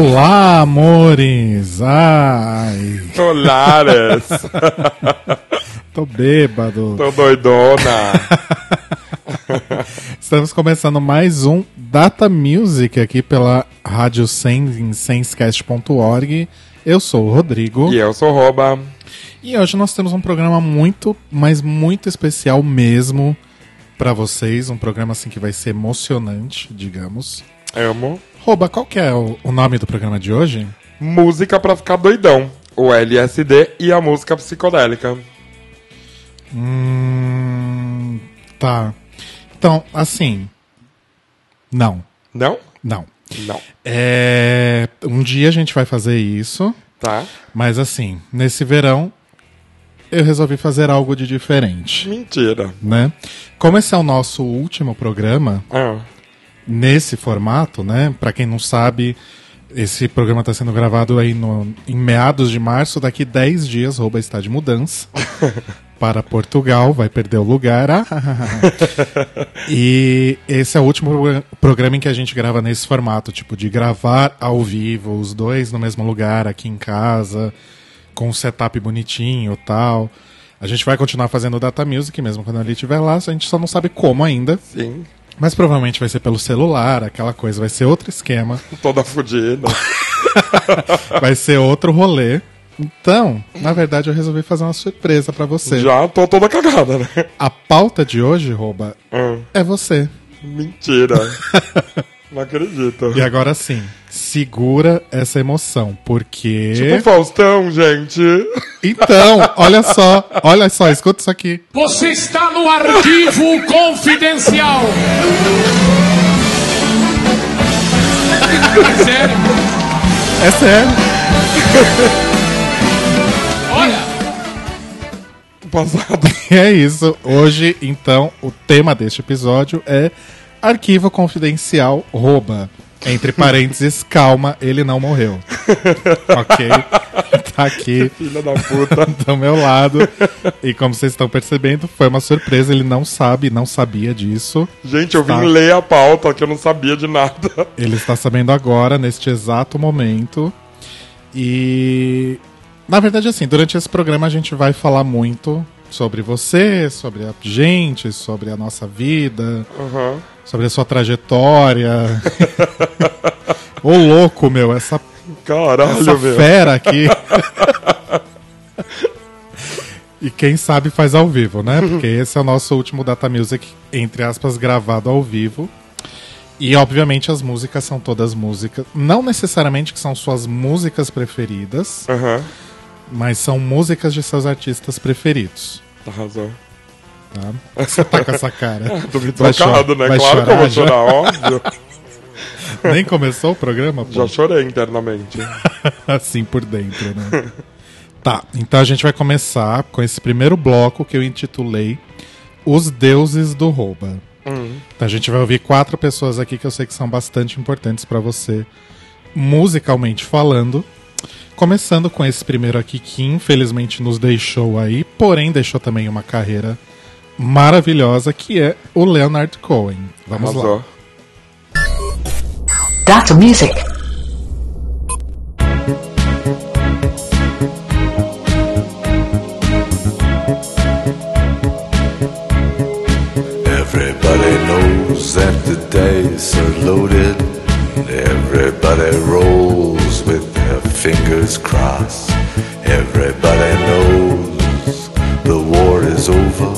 Olá, amores! Ai! Olares! Tô bêbado. Tô doidona! Estamos começando mais um Data Music aqui pela Rádio Sense em sensecast.org. Eu sou o Rodrigo. e eu sou Roba. E hoje nós temos um programa muito, mas muito especial mesmo pra vocês. Um programa assim que vai ser emocionante, digamos. Amo. Rouba, qual que é o, o nome do programa de hoje? Música pra ficar doidão. O LSD e a música psicodélica. Hum. Tá. Então, assim. Não. Não? Não. Não. É. Um dia a gente vai fazer isso. Tá? Mas assim, nesse verão. Eu resolvi fazer algo de diferente, Mentira. né? Como esse é o nosso último programa, Ah, nesse formato, né? Pra quem não sabe, esse programa está sendo gravado aí no, em meados de março. Daqui 10 dias, Rouba está de mudança para Portugal, vai perder o lugar. Ah, e esse é o último pro- programa em que a gente grava nesse formato, tipo, de gravar ao vivo, os dois no mesmo lugar, aqui em casa, com um setup bonitinho e tal. A gente vai continuar fazendo Data Music mesmo quando ele estiver lá, a gente só não sabe como ainda. sim. Mas provavelmente vai ser pelo celular, aquela coisa, vai ser outro esquema, Toda fodida. vai ser outro rolê. Então, na verdade, eu resolvi fazer uma surpresa pra você. Já tô toda cagada, né? A pauta de hoje, Rouba, Ah, é você. mentira. Não acredito. E agora sim, segura essa emoção, porque. Tipo Faustão, gente. Então, olha só, olha só, escuta isso aqui. Você está no arquivo confidencial. É sério? É sério. Olha, Passado. E é isso. Hoje, então, o tema deste episódio é Arquivo Confidencial Rouba. Entre parênteses, calma, ele não morreu. ok? Tá aqui Filha da puta. do meu lado. E como vocês estão percebendo, foi uma surpresa. Ele não sabe, não sabia disso. Gente, eu vim ler a pauta que eu não sabia de nada. Ele está sabendo agora, neste exato momento. E. Na verdade, assim, durante esse programa a gente vai falar muito sobre você, sobre a gente, sobre a nossa vida, Aham. sobre a sua trajetória. Ô louco, meu, essa, essa Caralho, meu. fera aqui. E quem sabe faz ao vivo, né? Porque esse é o nosso último Data Music, entre aspas, gravado ao vivo. E obviamente as músicas são todas músicas. Não necessariamente que são suas músicas preferidas, Aham. Mas são músicas de seus artistas preferidos. Arrasou. Tá? Você tá com essa cara. Tô me trocado, né? vai Claro que eu vou chorar, óbvio. Nem começou o programa? pô? Já chorei internamente. assim por dentro, né? tá, então a gente vai começar com esse primeiro bloco que eu intitulei Os Deuses do Rouba. Então a gente vai ouvir quatro pessoas aqui que eu sei que são bastante importantes pra você, musicalmente falando. Começando com esse primeiro aqui que infelizmente nos deixou aí, porém deixou também uma carreira maravilhosa, que é o Leonard Cohen. Vamos lá. Arrasou. Data Music. Everybody knows that the dice are loaded. Everybody rolls fingers crossed. Everybody knows the war is over.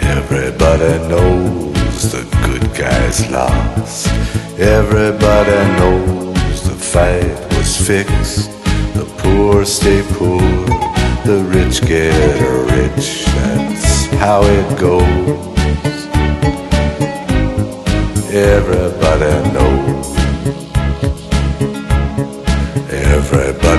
Everybody knows the good guys lost. Everybody knows the fight was fixed. The poor stay poor. The rich get rich. That's how it goes. Everybody knows.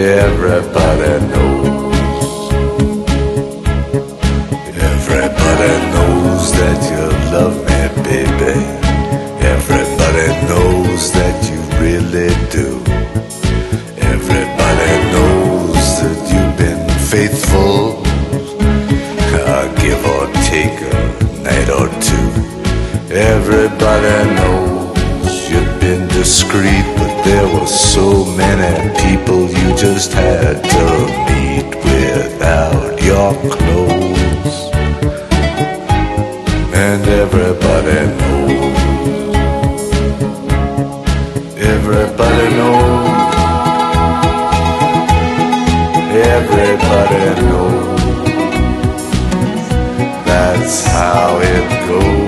Everybody knows. Everybody knows that you love me, baby. Everybody knows that you really do. Everybody knows that you've been faithful. Give or take a night or two. Everybody knows you've been discreet, there were so many people you just had to meet without your clothes. And everybody knows. Everybody knows. Everybody knows. That's how it goes.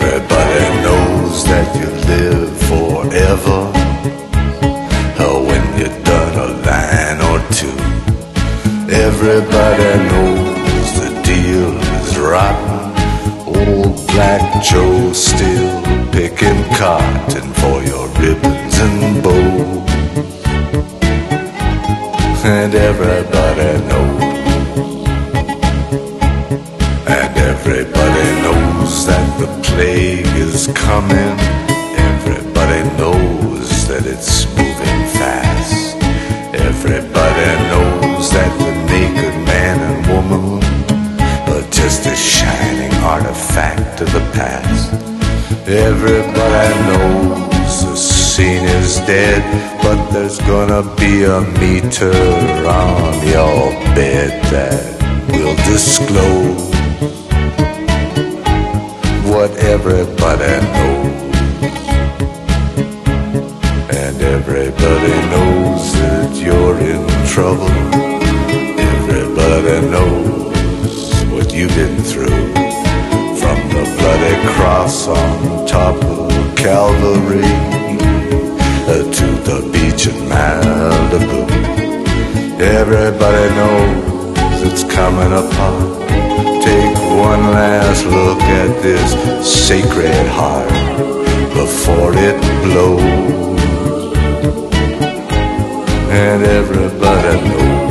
live forever. Or when you're done a line or two. Everybody knows the deal is rotten. Old Black Joe still picking cotton for your ribbons and bows. And everybody knows. And everybody knows that the plague is coming. Just a shining artifact of the past. Everybody knows the scene is dead, but there's gonna be a meter on your bed that will disclose what everybody knows. And everybody knows that you're in trouble. Everybody knows you've been through. From the bloody cross on top of Calvary uh, to the beach in Malibu. Everybody knows it's coming apart. Take one last look at this sacred heart before it blows. And everybody knows.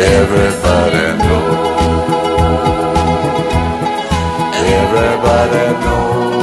Everybody knows. Everybody knows.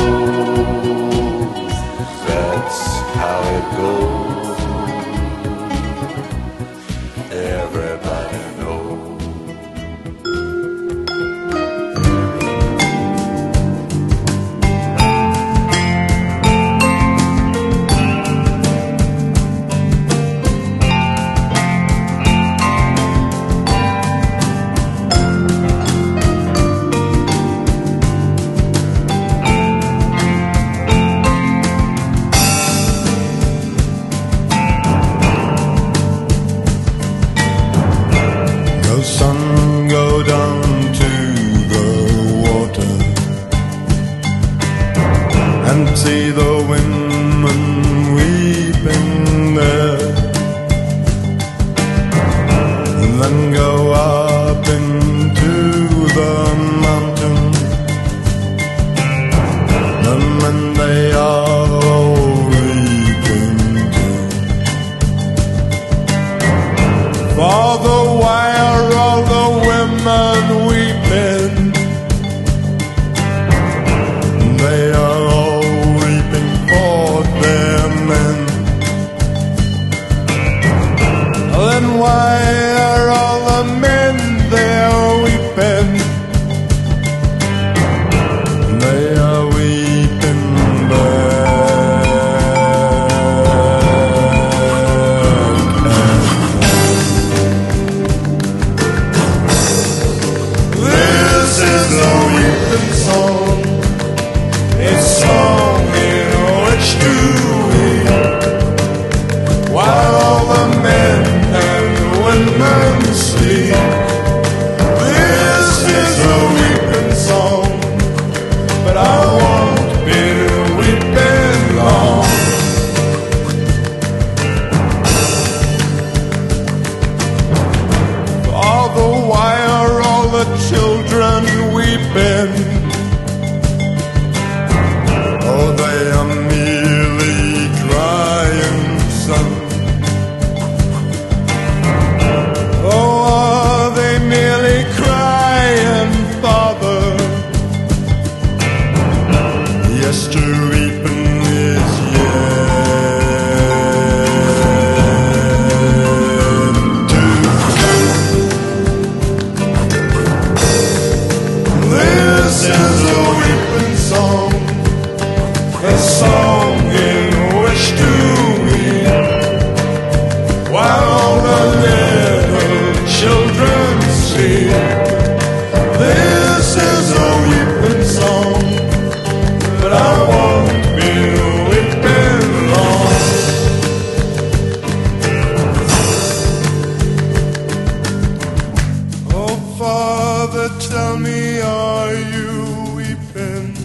Father, tell me, are you weeping?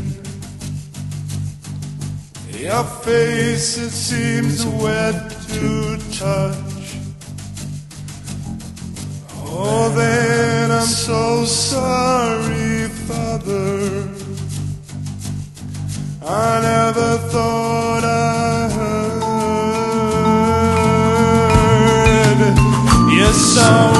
Your face, it seems wet to touch. Oh, then I'm so sorry, Father. I never thought I heard. Yes, I.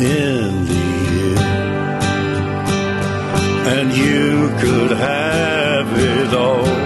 in the. And you could have it all.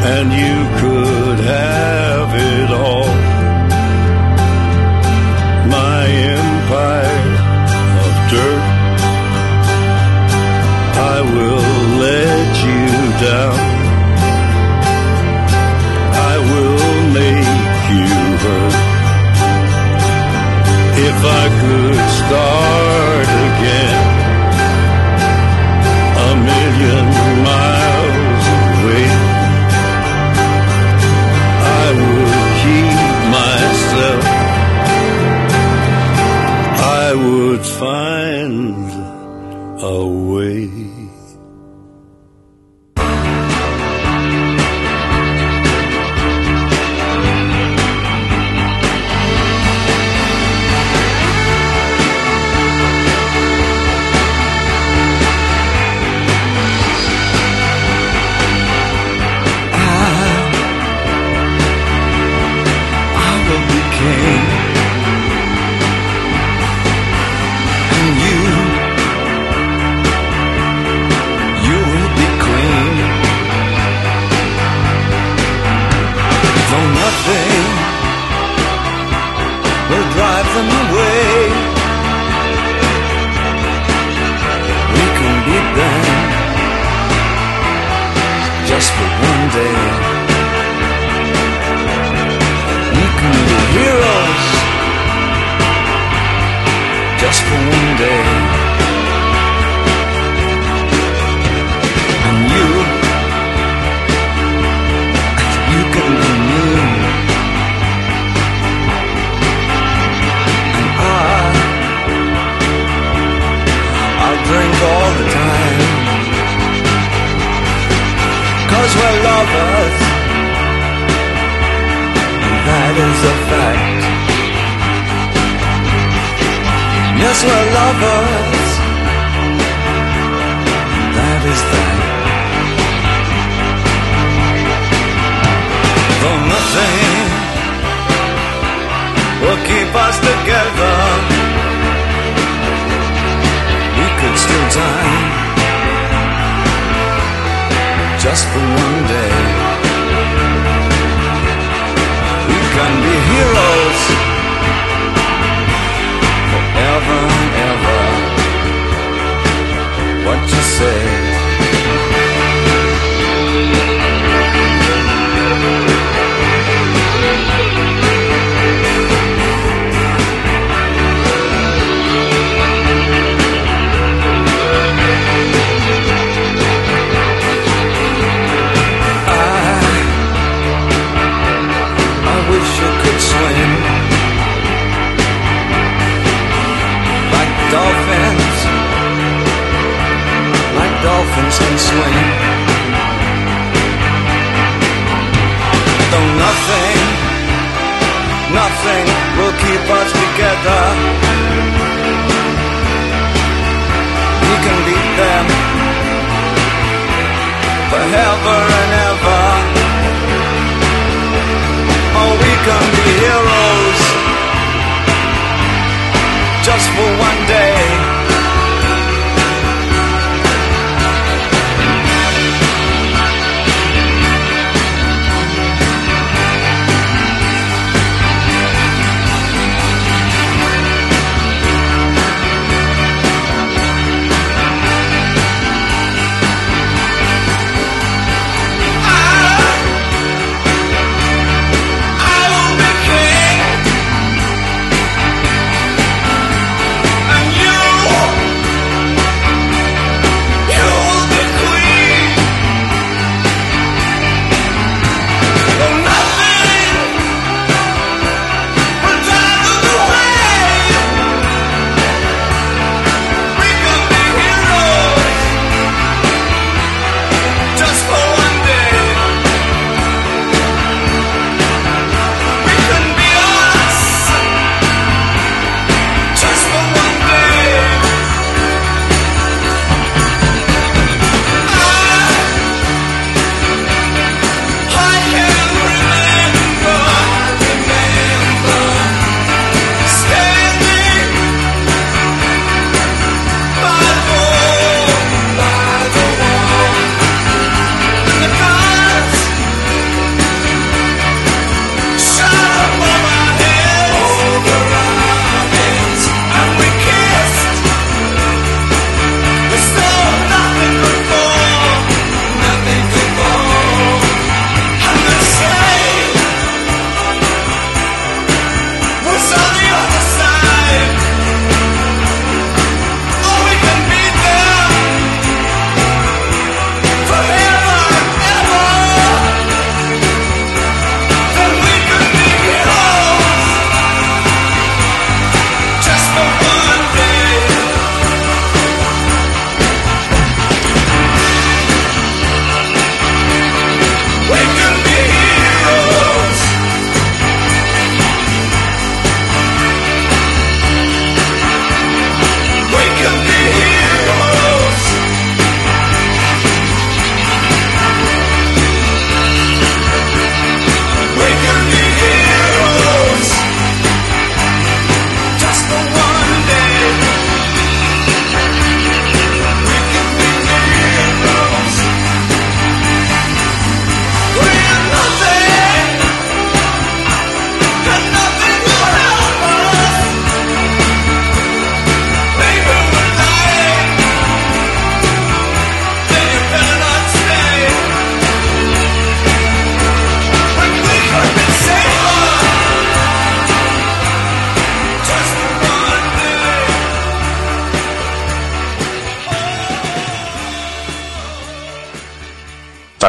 And you could have it all. My empire of dirt. I will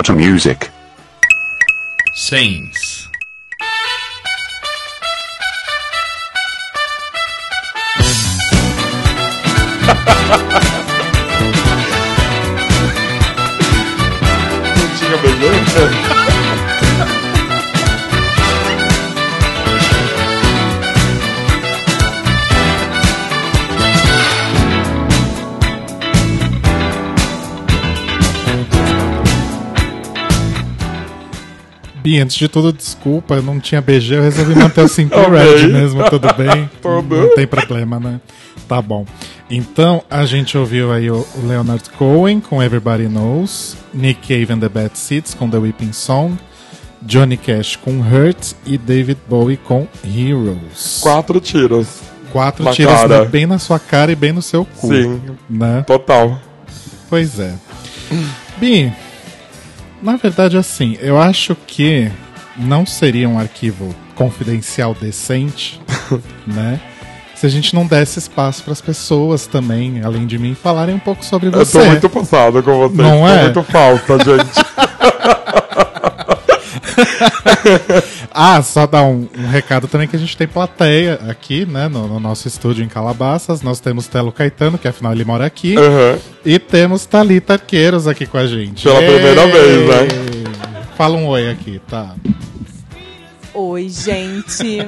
to music. Same. Antes de tudo, desculpa, eu não tinha BG, eu resolvi manter o Simple. Red mesmo, tudo bem? Não tem problema, né? Tá bom. Então, a gente ouviu aí o Leonard Cohen com Everybody Knows, Nick Cave and the Bad Seeds com The Weeping Song, Johnny Cash com Hurt e David Bowie com Heroes. Quatro tiros. Quatro na tiros né, bem na sua cara e bem no seu cu. Sim. Né? Total. Pois é. Bi, na verdade, assim, eu acho que não seria um arquivo confidencial decente, né? Se a gente não desse espaço para as pessoas também, além de mim, falarem um pouco sobre Eu você. tô muito passado com vocês. Não tô é? muito falsa, gente. Ah, só dar um, um recado também que a gente tem plateia aqui, né, no, no nosso estúdio em Calabasas. Nós temos Telo Caetano, que afinal ele mora aqui. Aham. E temos Thalita Arqueiros aqui com a gente. Pela primeira vez, né? Fala um oi aqui, tá? Oi, gente.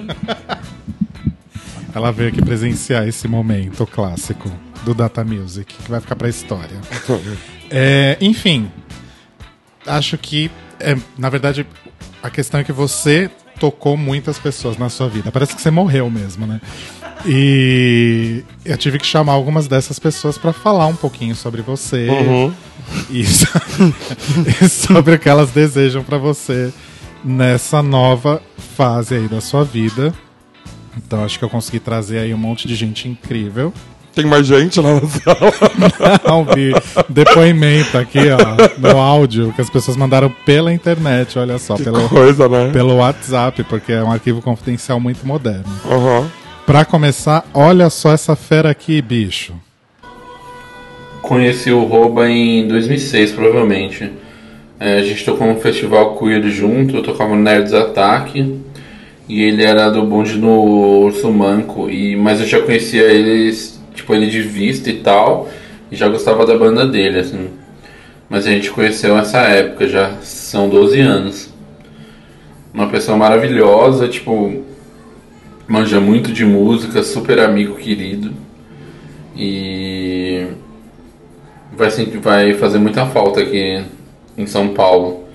Ela veio aqui presenciar esse momento clássico do Data Music, que vai ficar pra história. É, enfim, acho que, é, na verdade, a questão é que você tocou muitas pessoas na sua vida. Parece que você morreu mesmo, né? E eu tive que chamar algumas dessas pessoas pra falar um pouquinho sobre você e, so- e sobre o que elas desejam pra você nessa nova fase aí da sua vida. Então acho que eu consegui trazer aí um monte de gente incrível. Tem mais gente lá na sala. Não vi depoimento aqui, ó, no áudio, que as pessoas mandaram pela internet, olha só, pelo, Coisa, né? pelo WhatsApp, porque é um arquivo confidencial muito moderno. Aham. Pra começar, olha só essa fera aqui, bicho. Conheci o Roba em 2006, provavelmente. É, a gente tocou no festival queer junto, eu tocava no Nerds Attack. E ele era do bonde no Urso Manco. E, mas eu já conhecia ele, tipo, ele de vista e tal. E já gostava da banda dele, assim. Mas a gente conheceu nessa época, já são 12 anos. Uma pessoa maravilhosa, tipo, manja muito de música, super amigo querido. E vai, vai fazer muita falta aqui em São Paulo.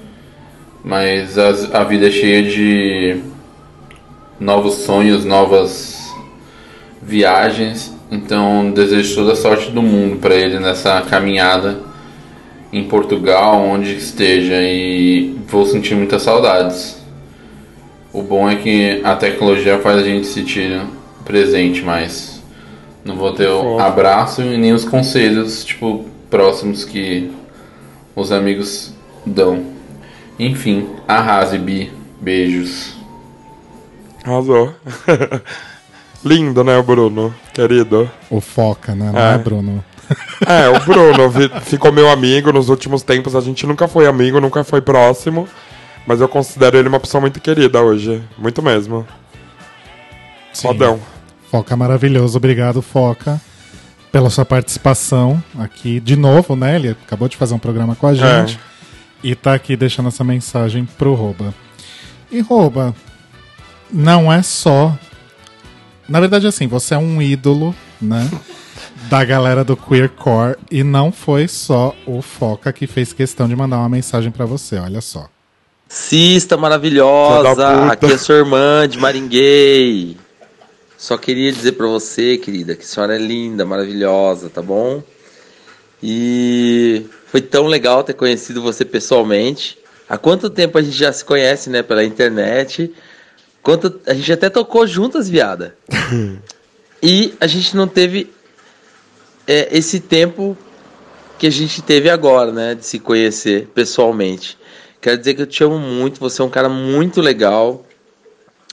Mas as- a vida é cheia de novos sonhos, novas viagens. Então desejo toda a sorte do mundo para ele nessa caminhada em Portugal, onde esteja, e vou sentir muitas saudades. O bom é que a tecnologia faz a gente sentir presente mais. Não vou ter o abraço e nem os conselhos, tipo, próximos que os amigos dão. Enfim, arrase, Bi. Beijos. Arrasou. Lindo, né, o Bruno? Querido. O Foca, né? Não É. é, Bruno? É, o Bruno ficou meu amigo nos últimos tempos. A gente nunca foi amigo, nunca foi próximo. Mas eu considero ele uma pessoa muito querida hoje. Muito mesmo. Sim. Fodão. Foca maravilhoso, obrigado, Foca, pela sua participação aqui de novo, né? Ele acabou de fazer um programa com a gente e tá aqui deixando essa mensagem pro Roba. E Roba, não é só. Na verdade, assim, você é um ídolo, né? da galera do Queercore e não foi só o Foca que fez questão de mandar uma mensagem pra você, olha só. Cista maravilhosa, aqui é sua irmã de Maringuei. Só queria dizer pra você, querida, que a senhora é linda, maravilhosa, tá bom? E foi tão legal ter conhecido você pessoalmente. Há quanto tempo a gente já se conhece, né, pela internet? Quanto a gente até tocou juntas, viada. e a gente não teve é, esse tempo que a gente teve agora, né, de se conhecer pessoalmente. Quero dizer que eu te amo muito, você é um cara muito legal.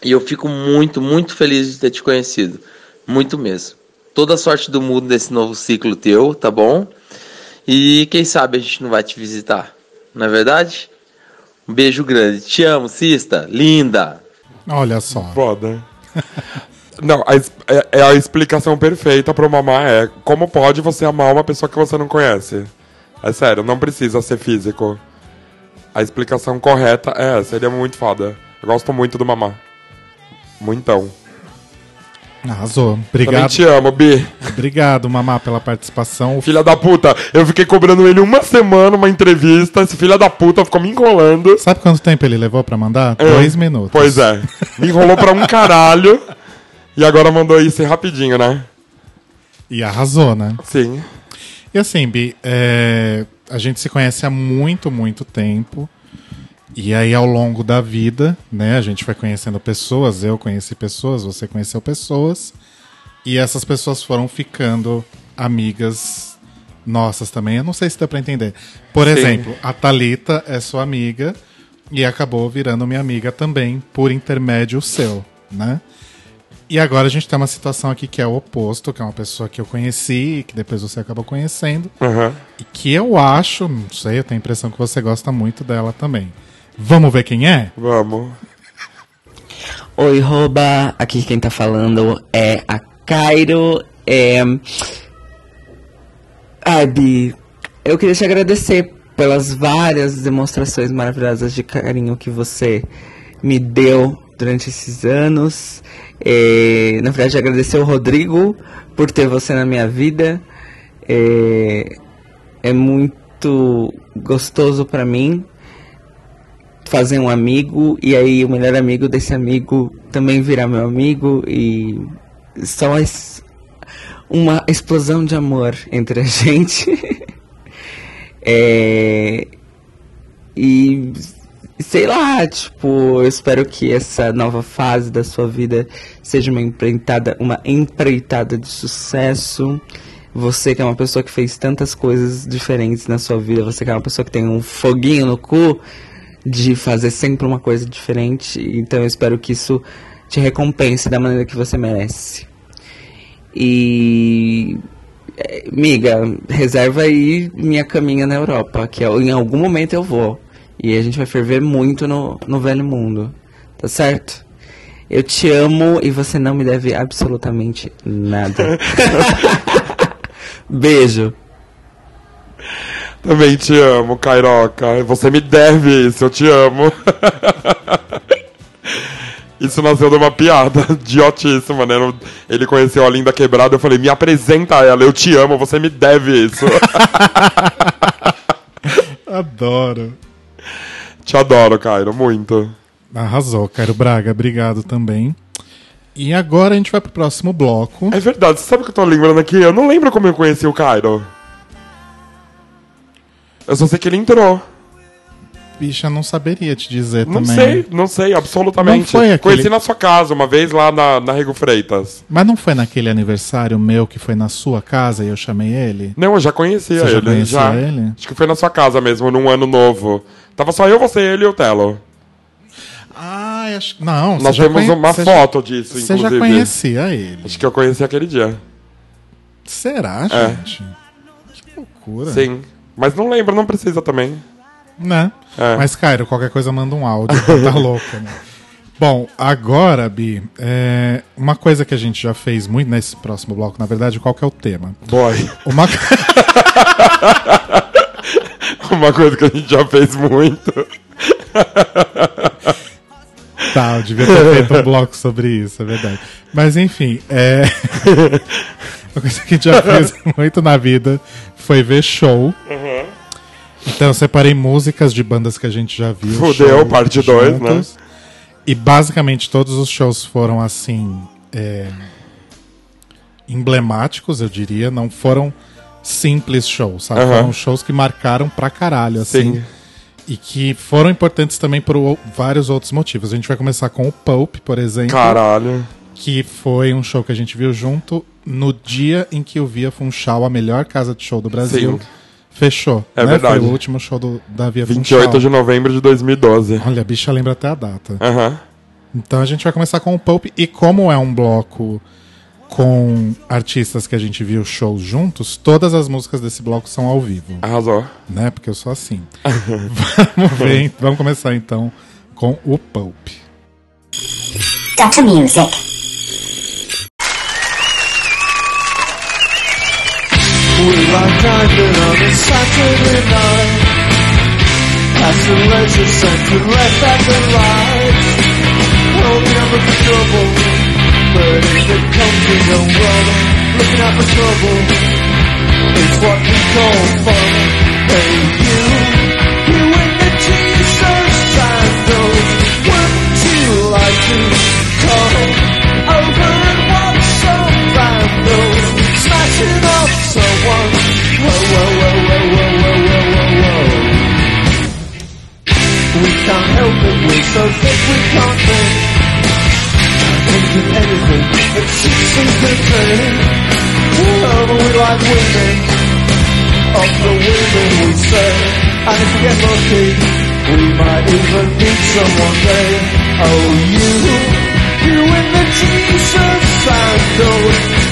E eu fico muito, muito feliz de ter te conhecido. Muito mesmo. Toda a sorte do mundo nesse novo ciclo teu, tá bom? E quem sabe a gente não vai te visitar. Não é verdade? Um beijo grande. Te amo, Cista. Linda. Olha só. Foda. Não, a, é, é a explicação perfeita pra mamar é como pode você amar uma pessoa que você não conhece? É sério, não precisa ser físico. A explicação correta é essa, ele é muito foda. Eu gosto muito do mamá. Muitão. Arrasou. Também Obrigado, te amo, Bi. obrigado, Mamá, pela participação. Filha da puta, eu fiquei cobrando ele uma semana uma entrevista. Esse filho da puta ficou me enrolando. Sabe quanto tempo ele levou pra mandar? É. Dois minutos. Pois é. Me enrolou pra um caralho. E agora mandou isso rapidinho, né? E arrasou, né? Sim. E assim, Bi, é, a gente se conhece há muito, muito tempo. E aí, ao longo da vida, né, a gente vai conhecendo pessoas. Eu conheci pessoas, você conheceu pessoas. E essas pessoas foram ficando amigas nossas também. Eu não sei se dá pra entender. Por Sim. exemplo, a Thalita é sua amiga e acabou virando minha amiga também, por intermédio seu, né? E agora a gente tem uma situação aqui que é o oposto, que é uma pessoa que eu conheci e que depois você acabou conhecendo. Aham. E que eu acho, não sei, eu tenho a impressão que você gosta muito dela também. Vamos ver quem é? Vamos. Oi, Roba. Aqui quem tá falando é a Cairo. É... Ai, Bi, eu queria te agradecer pelas várias demonstrações maravilhosas de carinho que você me deu durante esses anos. É, na verdade, agradecer o Rodrigo por ter você na minha vida. É, é muito gostoso pra mim fazer um amigo e aí o melhor amigo desse amigo também virar meu amigo e só es- uma explosão de amor entre a gente. É, E sei lá, tipo, eu espero que essa nova fase da sua vida seja uma empreitada, uma empreitada de sucesso. Você que é uma pessoa que fez tantas coisas diferentes na sua vida, você que é uma pessoa que tem um foguinho no cu de fazer sempre uma coisa diferente. Então eu espero que isso te recompense da maneira que você merece. E é, Miga, reserva aí minha caminha na Europa, que eu- em algum momento eu vou. E a gente vai ferver muito no, no velho mundo. Tá certo? Eu te amo e você não me deve absolutamente nada. Beijo. Também te amo, Cairoca. Você me deve isso, eu te amo. Isso nasceu de uma piada idiotíssima, né? Ele conheceu a Linda Quebrada, eu falei, me apresenta a ela, eu te amo, você me deve isso. Adoro. te adoro, Cairo, muito. Arrasou, Cairo Braga, obrigado também. E agora a gente vai pro próximo bloco. É verdade, você sabe o que eu tô lembrando aqui? Eu não lembro como eu conheci o Cairo. Eu só sei que ele entrou. Bicha, não saberia te dizer Não também. sei, não sei, absolutamente. Não foi aquele- Conheci na sua casa, uma vez lá na, na Rego Freitas. Mas não foi naquele aniversário meu que foi na sua casa e eu chamei ele? Não, eu já conhecia Você já ele. conhecia ele? Acho que foi na sua casa mesmo, num ano novo. Tava só eu, você, ele e o Telo. Ah, acho que. Não, Nós você já temos conhe- uma você já- foto disso, Você inclusive. já conhecia ele. Acho que eu conheci aquele dia. Será, É. gente? Que loucura. Sim. Mas não lembro, não precisa também. Né? É. Mas, Cairo, qualquer coisa manda um áudio, tá louco, né? Bom, agora, Bi, é, uma coisa que a gente já fez muito nesse próximo bloco, na verdade, qual que é o tema? Boy. Uma... Uma coisa que a gente já fez muito. Tá, eu devia ter feito um bloco sobre isso, é verdade. Mas enfim, é. Uma coisa que a gente já fez muito na vida foi ver show. Então eu separei músicas de bandas que a gente já viu. Fudeu, parte dois, né? juntos. E basicamente todos os shows foram assim. é, emblemáticos, eu diria. Não foram simples shows, sabe? Foram shows que marcaram pra caralho, assim. Sim. E que foram importantes também por vários outros motivos. A gente vai começar com o Pulp, por exemplo. Caralho. Que foi um show que a gente viu junto no dia em que o Via Funchal, a melhor casa de show do Brasil, Sim. Fechou. É né? verdade. Foi o último show do, da Via 28 Funchal. de novembro de 2012. Olha, a bicha lembra até a data. Aham. Então a gente vai começar com o Pulp. E como é um bloco com artistas que a gente viu shows juntos, todas as músicas desse bloco são ao vivo. Arrasou. Né? Porque eu sou assim. vamos ver, vamos começar então com o Pulp. Dr. Music. We were driving on a Saturday night Past the leisure left at the lights Holding up for trouble But in the country don't roll Looking out for trouble It's what we call fun Hey you, you in the t-shirt sandals Wouldn't you like to come over and watch some vandals Smashing up someone Whoa, whoa, whoa, whoa, whoa, whoa, whoa, whoa, We can't help it, we're so thick we can't think anything that shoots entertaining Oh, but we like women Of the women we say And if we get lucky We might even meet someone there Oh, you You in the t-shirt sandals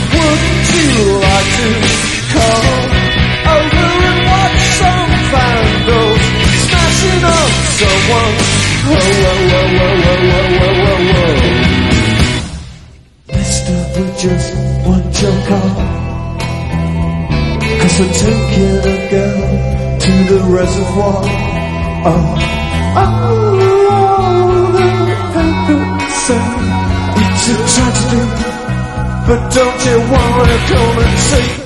just want your car Cause we're taking a girl to the reservoir Oh, oh, oh the papers say it's a tragedy But don't you wanna come and see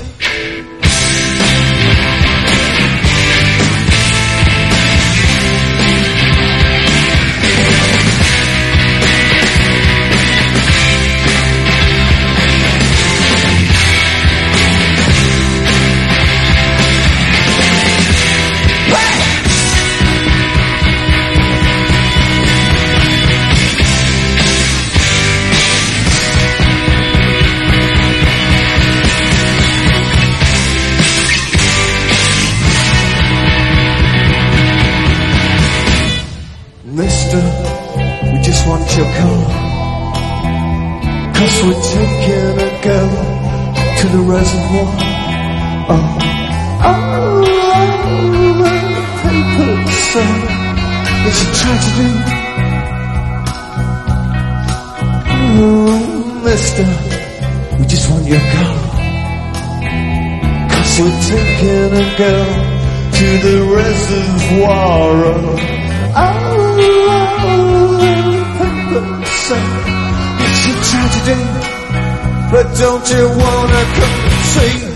girl to the reservoir. Oh, it's a tragedy, but don't you wanna come see?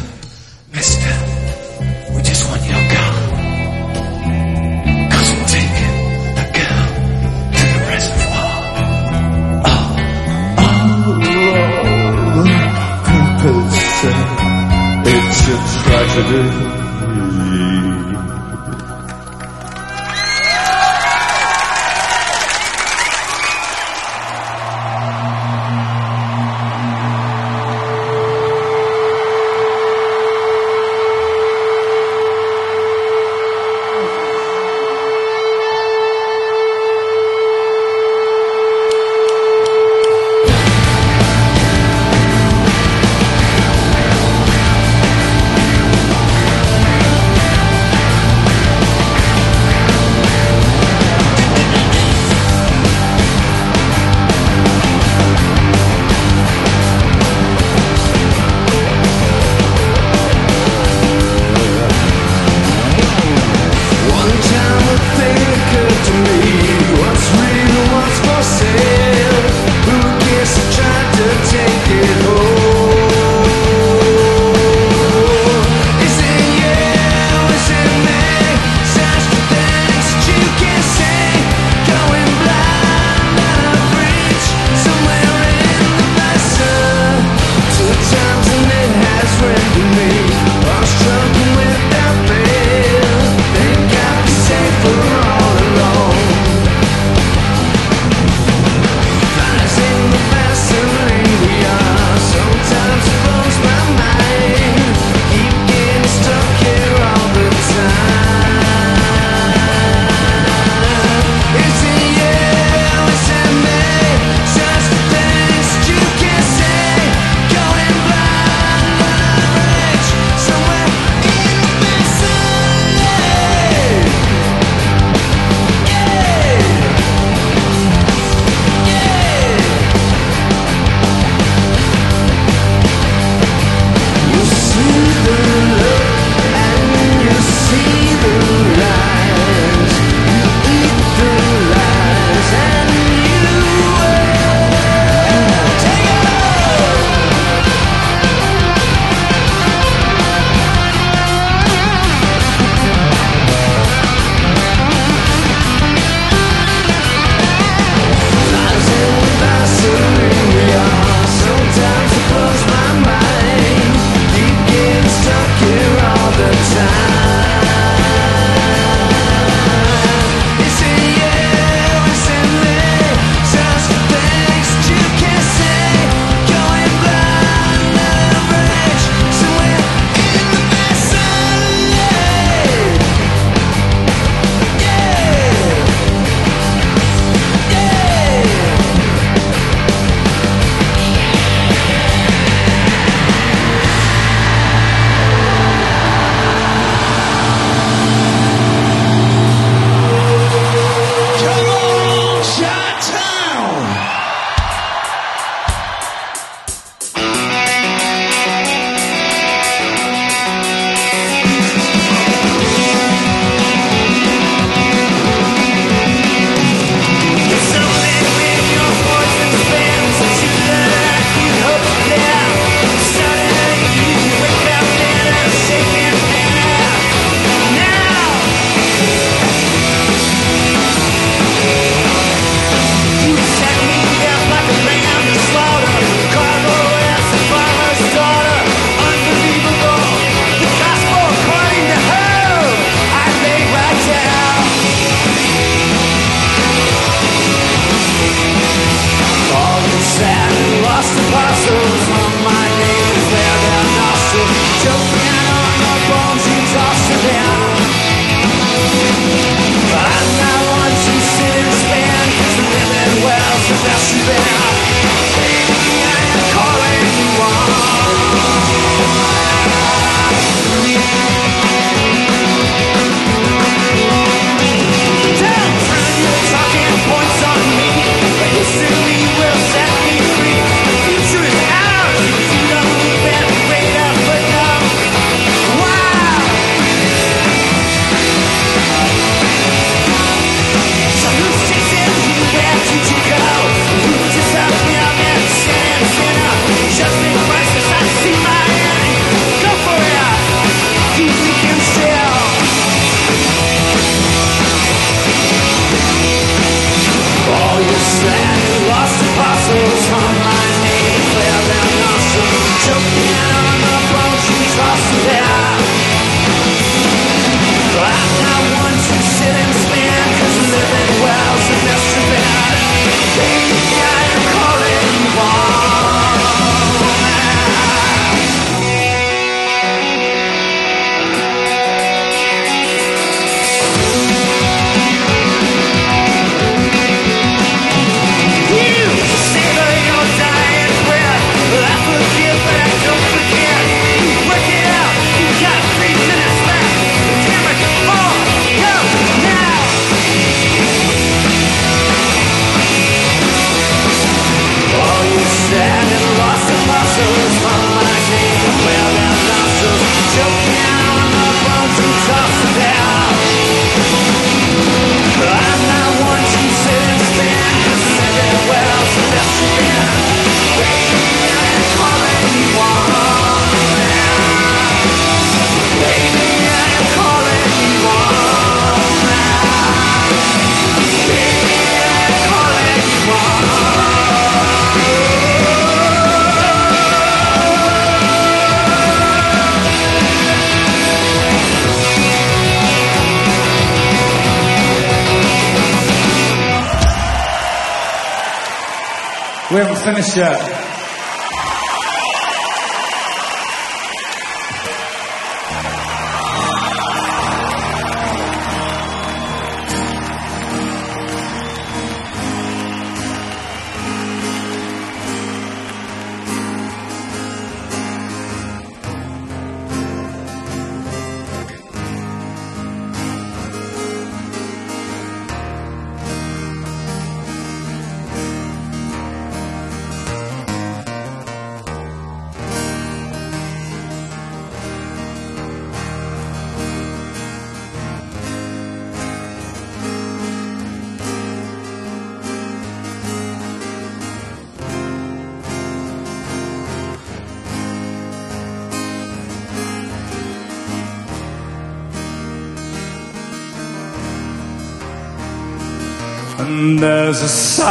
And there's a song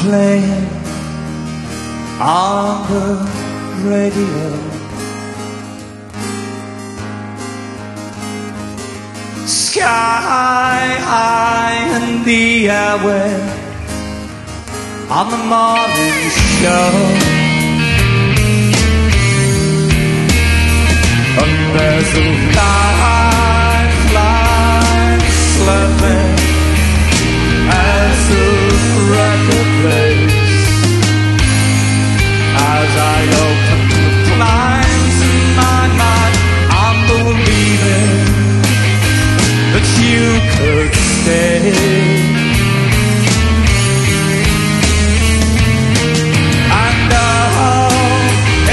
playing on the radio. Sky high in the airway on the morning show. And there's a lifeline as plays. As I open the blinds in my mind, I'm believing that you could stay. And oh,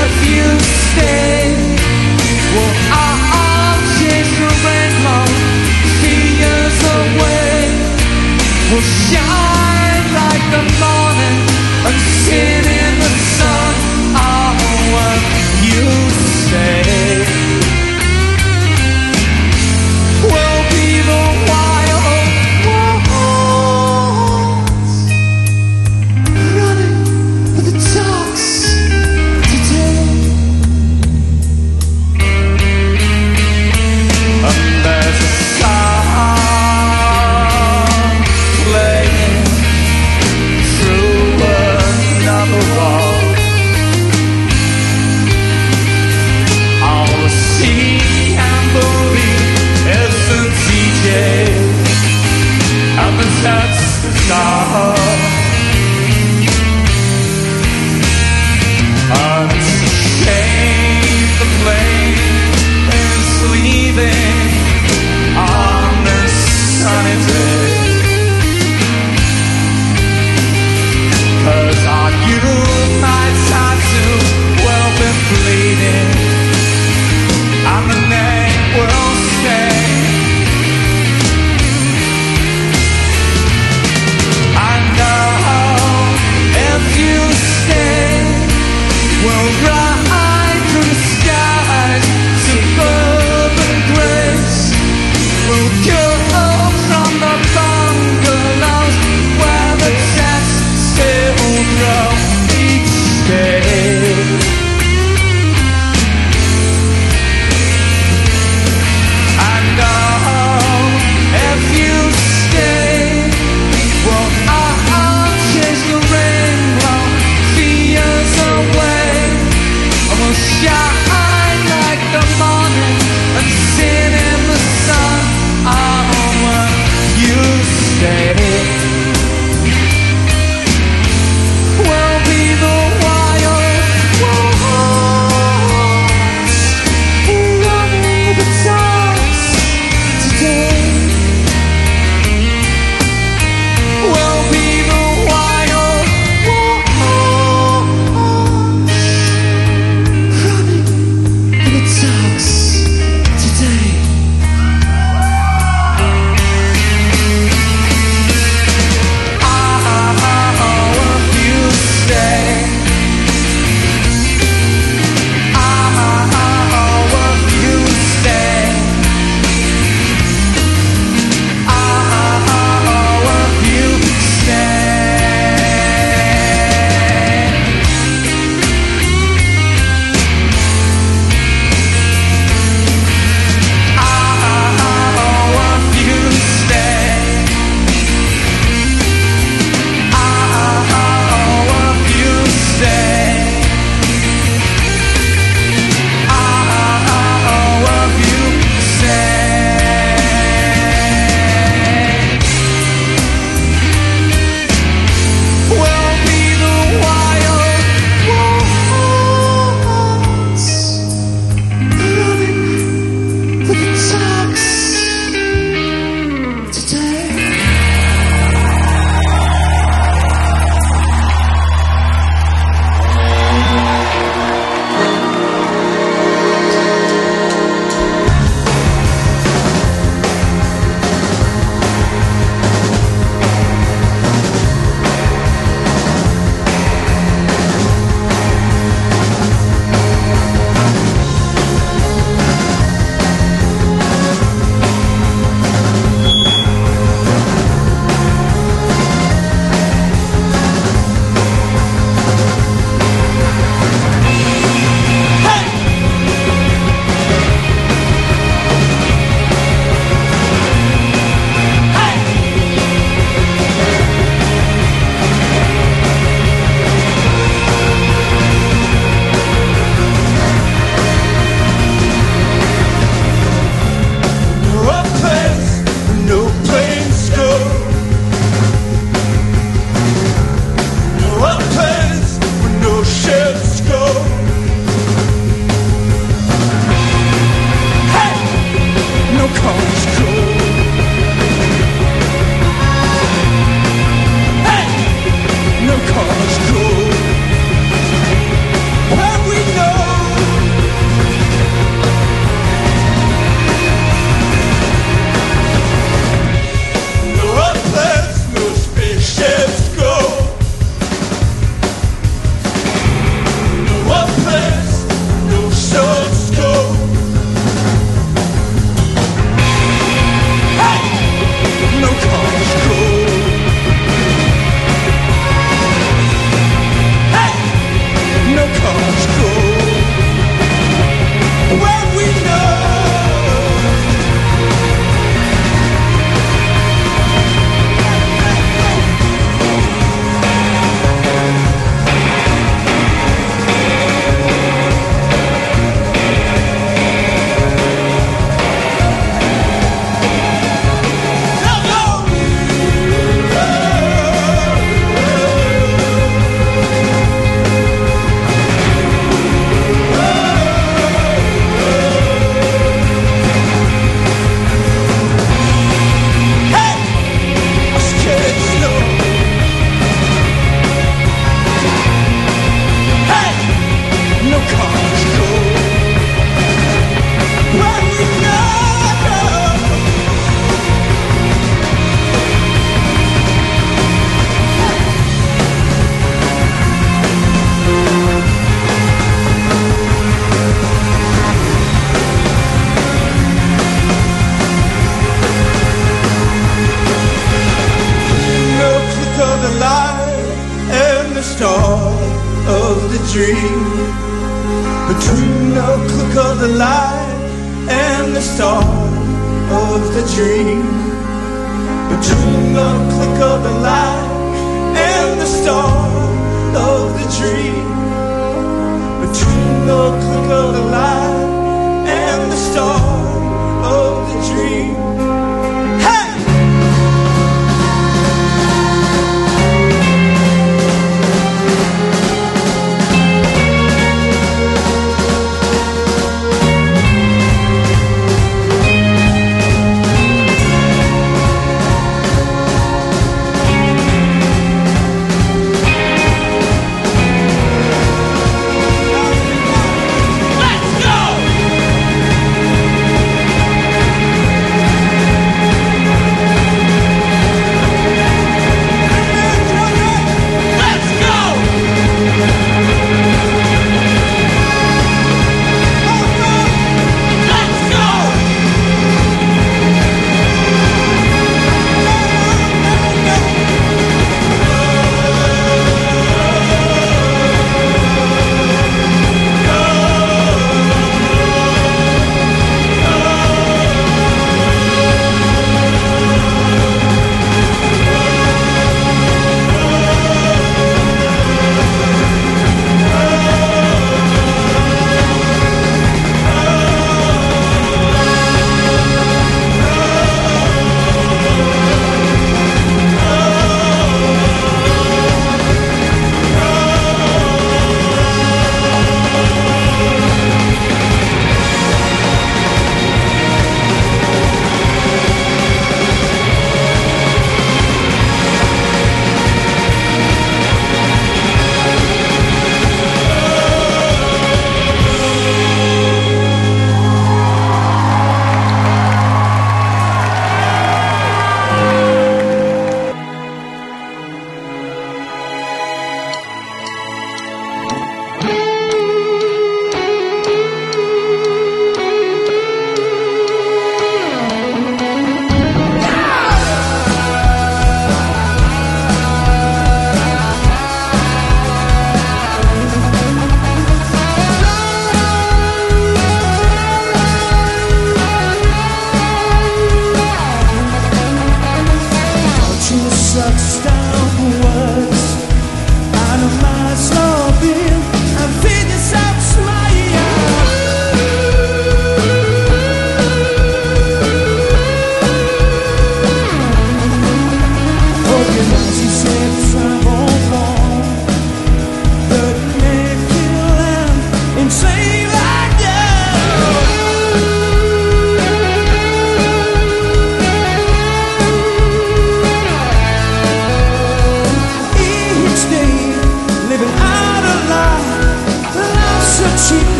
if you stay, will shine like the morning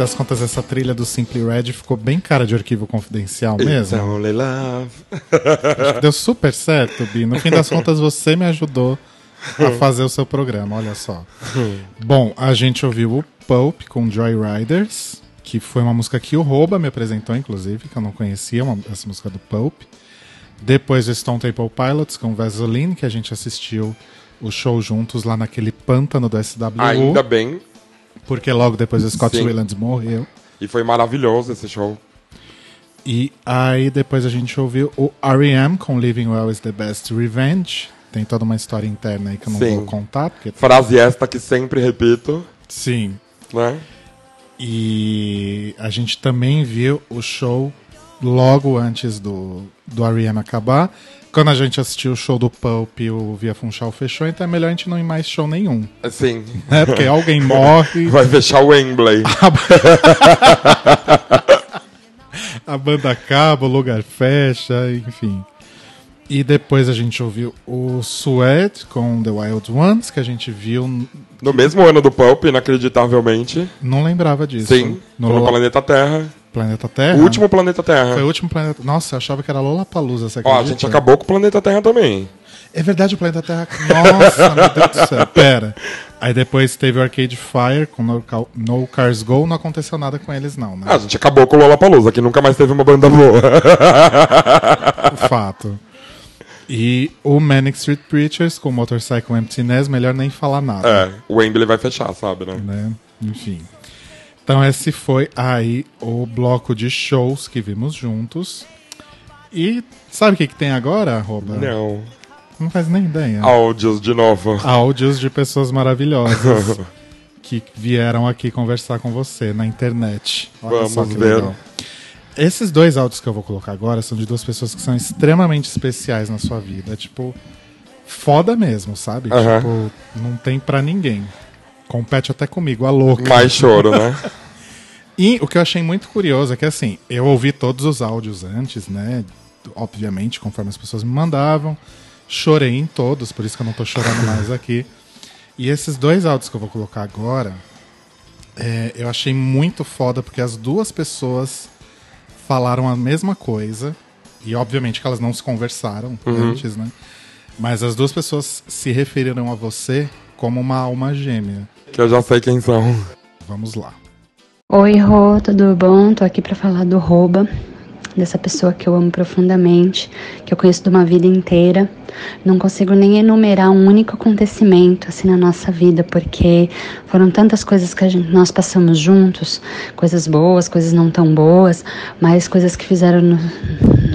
das contas essa trilha do Simply Red ficou bem cara de arquivo confidencial mesmo? Only love. Acho que deu super certo, Bi. No fim das contas você me ajudou a fazer o seu programa, olha só. Bom, a gente ouviu o Pulp com Joyriders, que foi uma música que o Rouba me apresentou, inclusive, que eu não conhecia, uma- essa música do Pulp. Depois o Stone Temple Pilots com Vaseline, que a gente assistiu o show juntos lá naquele pântano do SWU. Ainda bem. Porque logo depois o Scott Sim. Weiland morreu. E foi maravilhoso esse show. E aí depois a gente ouviu o R.E.M. com Living Well is the Best Revenge. Tem toda uma história interna aí que eu não Sim. vou contar. Porque... Frase esta que sempre repito. Sim. Né? E a gente também viu o show logo antes do, do R.E.M. acabar. Quando a gente assistiu o show do Pulp, o Via Funchal fechou, então é melhor a gente não ir mais show nenhum. Sim. É, porque alguém morre. Vai fechar o Wembley. a banda acaba, o lugar fecha, enfim. E depois a gente ouviu o Sweat com The Wild Ones, que a gente viu. No mesmo ano do Pulp, inacreditavelmente. Não lembrava disso. Sim. No No Planeta Terra. Planeta Terra? O último Planeta Terra. Foi o último planeta. Nossa, eu achava que era Lollapalooza, você Ó, acredita? a gente acabou com o Planeta Terra também. É verdade, o Planeta Terra. Nossa, meu Deus do céu. Pera. Aí depois teve o Arcade Fire com No, Ca- no Cars Go. Não aconteceu nada com eles, não, né? Ah, a gente acabou com o Lollapalooza, que nunca mais teve uma banda boa. Fato. E o Manic Street Preachers com Motorcycle Emptiness, melhor nem falar nada. é, o Wembley vai fechar, sabe, né? né? Enfim. Então esse foi aí o bloco de shows que vimos juntos. E sabe o que, que tem agora, arroba? Não. Não faz nem ideia. Áudios de novo. Áudios de pessoas maravilhosas que vieram aqui conversar com você na internet. Olha Vamos que ver. legal. Esses dois áudios que eu vou colocar agora são de duas pessoas que são extremamente especiais na sua vida. Tipo, foda mesmo, sabe? Tipo, não tem pra ninguém. Compete até comigo, a louca. Mais choro, né? E o que eu achei muito curioso é que, assim, eu ouvi todos os áudios antes, né? Obviamente, conforme as pessoas me mandavam. Chorei em todos, por isso que eu não tô chorando mais aqui. E esses dois áudios que eu vou colocar agora, é, eu achei muito foda, porque as duas pessoas falaram a mesma coisa. E obviamente que elas não se conversaram Uhum. antes, né? Mas as duas pessoas se referiram a você como uma alma gêmea. Que eu já sei quem são. Vamos lá. Oi, Rô, tudo bom? Tô aqui pra falar do Rouba, dessa pessoa que eu amo profundamente, que eu conheço de uma vida inteira. Não consigo nem enumerar um único acontecimento assim na nossa vida, porque foram tantas coisas que a gente- nós passamos juntos, coisas boas, coisas não tão boas, mas coisas que fizeram no-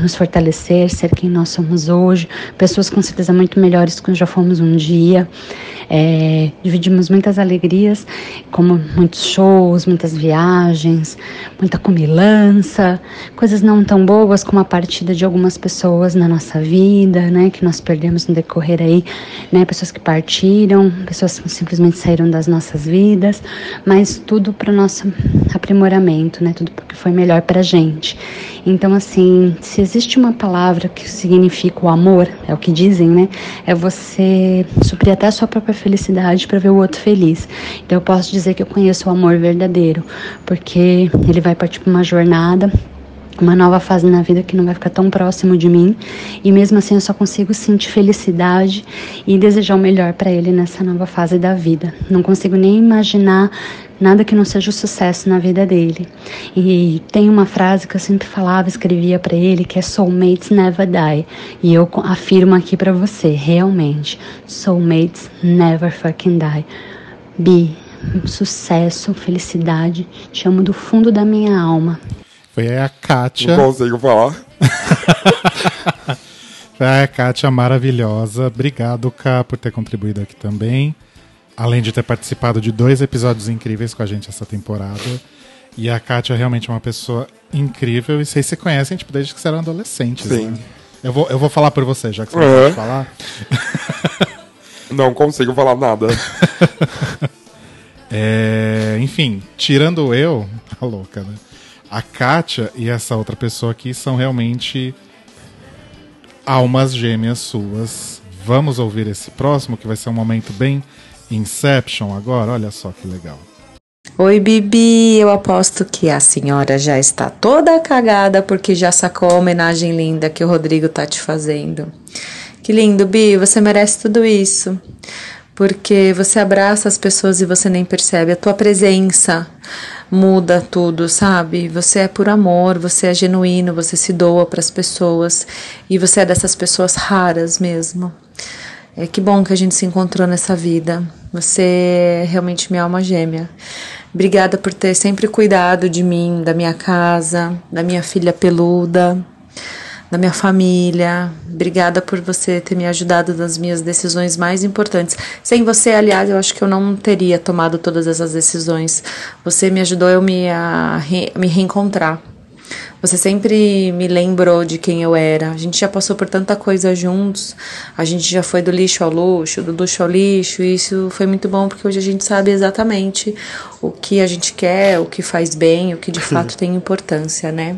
nos fortalecer, ser quem nós somos hoje, pessoas com certeza muito melhores que já fomos um dia. É, dividimos muitas alegrias, como muitos shows, muitas viagens, muita comilança, coisas não tão boas como a partida de algumas pessoas na nossa vida, né, que nós perdemos no decorrer aí, né, pessoas que partiram, pessoas que simplesmente saíram das nossas vidas, mas tudo para nosso aprimoramento, né, tudo porque foi melhor para gente. Então, assim, se existe uma palavra que significa o amor, é o que dizem, né? É você suprir até a sua própria felicidade para ver o outro feliz. Então, eu posso dizer que eu conheço o amor verdadeiro, porque ele vai partir para uma jornada uma nova fase na vida que não vai ficar tão próximo de mim e mesmo assim eu só consigo sentir felicidade e desejar o melhor para ele nessa nova fase da vida. Não consigo nem imaginar nada que não seja o sucesso na vida dele. E tem uma frase que eu sempre falava, escrevia para ele, que é soulmates never die. E eu afirmo aqui para você, realmente, soulmates never fucking die. Bi, sucesso, felicidade, te amo do fundo da minha alma. Foi a Kátia. Não consigo falar. Foi a Kátia maravilhosa. Obrigado, Ká, por ter contribuído aqui também. Além de ter participado de dois episódios incríveis com a gente essa temporada. E a Kátia é realmente uma pessoa incrível. E vocês se conhecem tipo, desde que vocês eram adolescentes. Sim. né? Eu, vou, eu vou falar por você, já que você Uhum. não pode falar. Não consigo falar nada. É, enfim, tirando eu, a louca, né? A Kátia e essa outra pessoa aqui são realmente almas gêmeas suas. Vamos ouvir esse próximo, que vai ser um momento bem Inception agora. Olha só que legal. Oi, Bibi. Eu aposto que a senhora já está toda cagada porque já sacou a homenagem linda que o Rodrigo tá te fazendo. Que lindo, Bi. Você merece tudo isso. Porque você abraça as pessoas e você nem percebe. A tua presença muda tudo, sabe? Você é por amor, você é genuíno, você se doa para as pessoas e você é dessas pessoas raras mesmo. É que bom que a gente se encontrou nessa vida. Você é realmente minha alma gêmea. Obrigada por ter sempre cuidado de mim, da minha casa, da minha filha peluda, da minha família. Obrigada por você ter me ajudado nas minhas decisões mais importantes. Sem você, aliás, eu acho que eu não teria tomado todas essas decisões. Você me ajudou eu me, a re- me reencontrar. Você sempre me lembrou de quem eu era. A gente já passou por tanta coisa juntos. A gente já foi do lixo ao luxo, do luxo ao lixo. E isso foi muito bom porque hoje a gente sabe exatamente o que a gente quer, o que faz bem, o que de fato tem importância, né?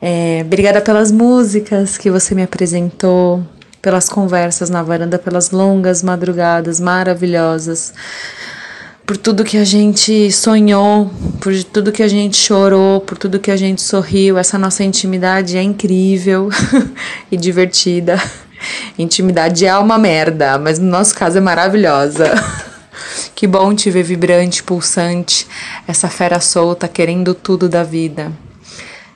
É, obrigada pelas músicas que você me apresentou, pelas conversas na varanda, pelas longas madrugadas maravilhosas por tudo que a gente sonhou, por tudo que a gente chorou, por tudo que a gente sorriu. Essa nossa intimidade é incrível e divertida. Intimidade é uma merda, mas no nosso caso é maravilhosa. Que bom te ver vibrante, pulsante, essa fera solta, querendo tudo da vida.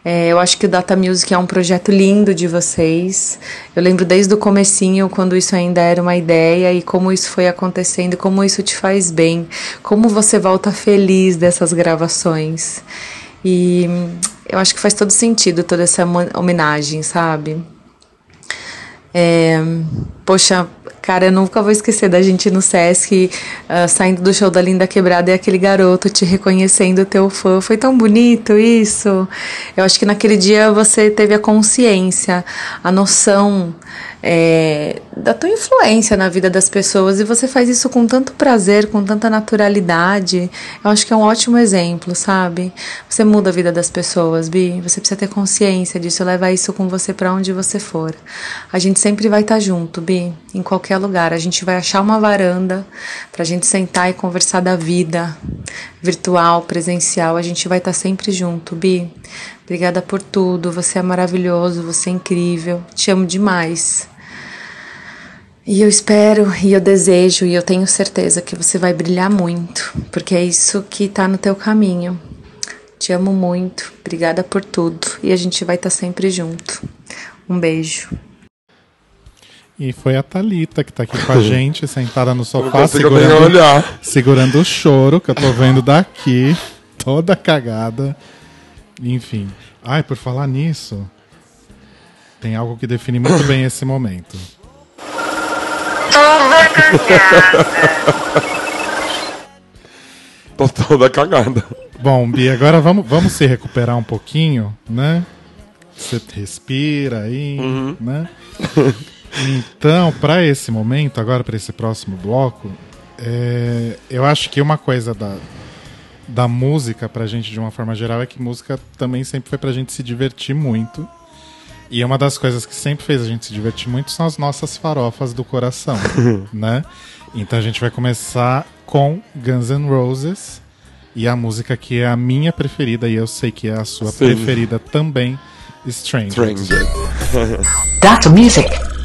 É, eu acho que o Data Music é um projeto lindo de vocês. Eu lembro desde o comecinho, quando isso ainda era uma ideia e como isso foi acontecendo, como isso te faz bem, como você volta feliz dessas gravações. E hum, eu acho que faz todo sentido toda essa homenagem, sabe? É, poxa, cara, eu nunca vou esquecer da gente no Sesc, ah, saindo do show da Linda Quebrada e aquele garoto te reconhecendo teu fã. Foi tão bonito isso. Eu acho que naquele dia você teve a consciência, a noção é, da tua influência na vida das pessoas e você faz isso com tanto prazer, com tanta naturalidade. Eu acho que é um ótimo exemplo, sabe? Você muda a vida das pessoas, Bi. Você precisa ter consciência disso, leva isso com você para onde você for. A gente sempre vai estar junto, Bi, em qualquer lugar. A gente vai achar uma varanda pra gente sentar e conversar da vida, virtual, presencial. A gente vai estar sempre junto, Bi. Obrigada por tudo. Você é maravilhoso, você é incrível. Te amo demais. E eu espero e eu desejo e eu tenho certeza que você vai brilhar muito, porque é isso que tá no teu caminho. Te amo muito, obrigada por tudo e a gente vai estar sempre junto. Um beijo. E foi a Thalita que tá aqui com a gente, sentada no sofá, segurando, olhar. segurando o choro, que eu tô vendo daqui, toda cagada. Enfim. Ai, por falar nisso, tem algo que define muito bem esse momento. Tô toda cagada. Bom, Bia, agora vamos, vamos se recuperar um pouquinho, né? Você respira aí, né? Então, para esse momento, agora para esse próximo bloco, é, eu acho que uma coisa da, da música pra gente de uma forma geral é que música também sempre foi pra gente se divertir muito. E uma das coisas que sempre fez a gente se divertir muito são as nossas farofas do coração, né? Então a gente vai começar com Guns N' Roses e a música que é a minha preferida e eu sei que é a sua Sim. preferida também, Stranger. Stranger. Dr. Music.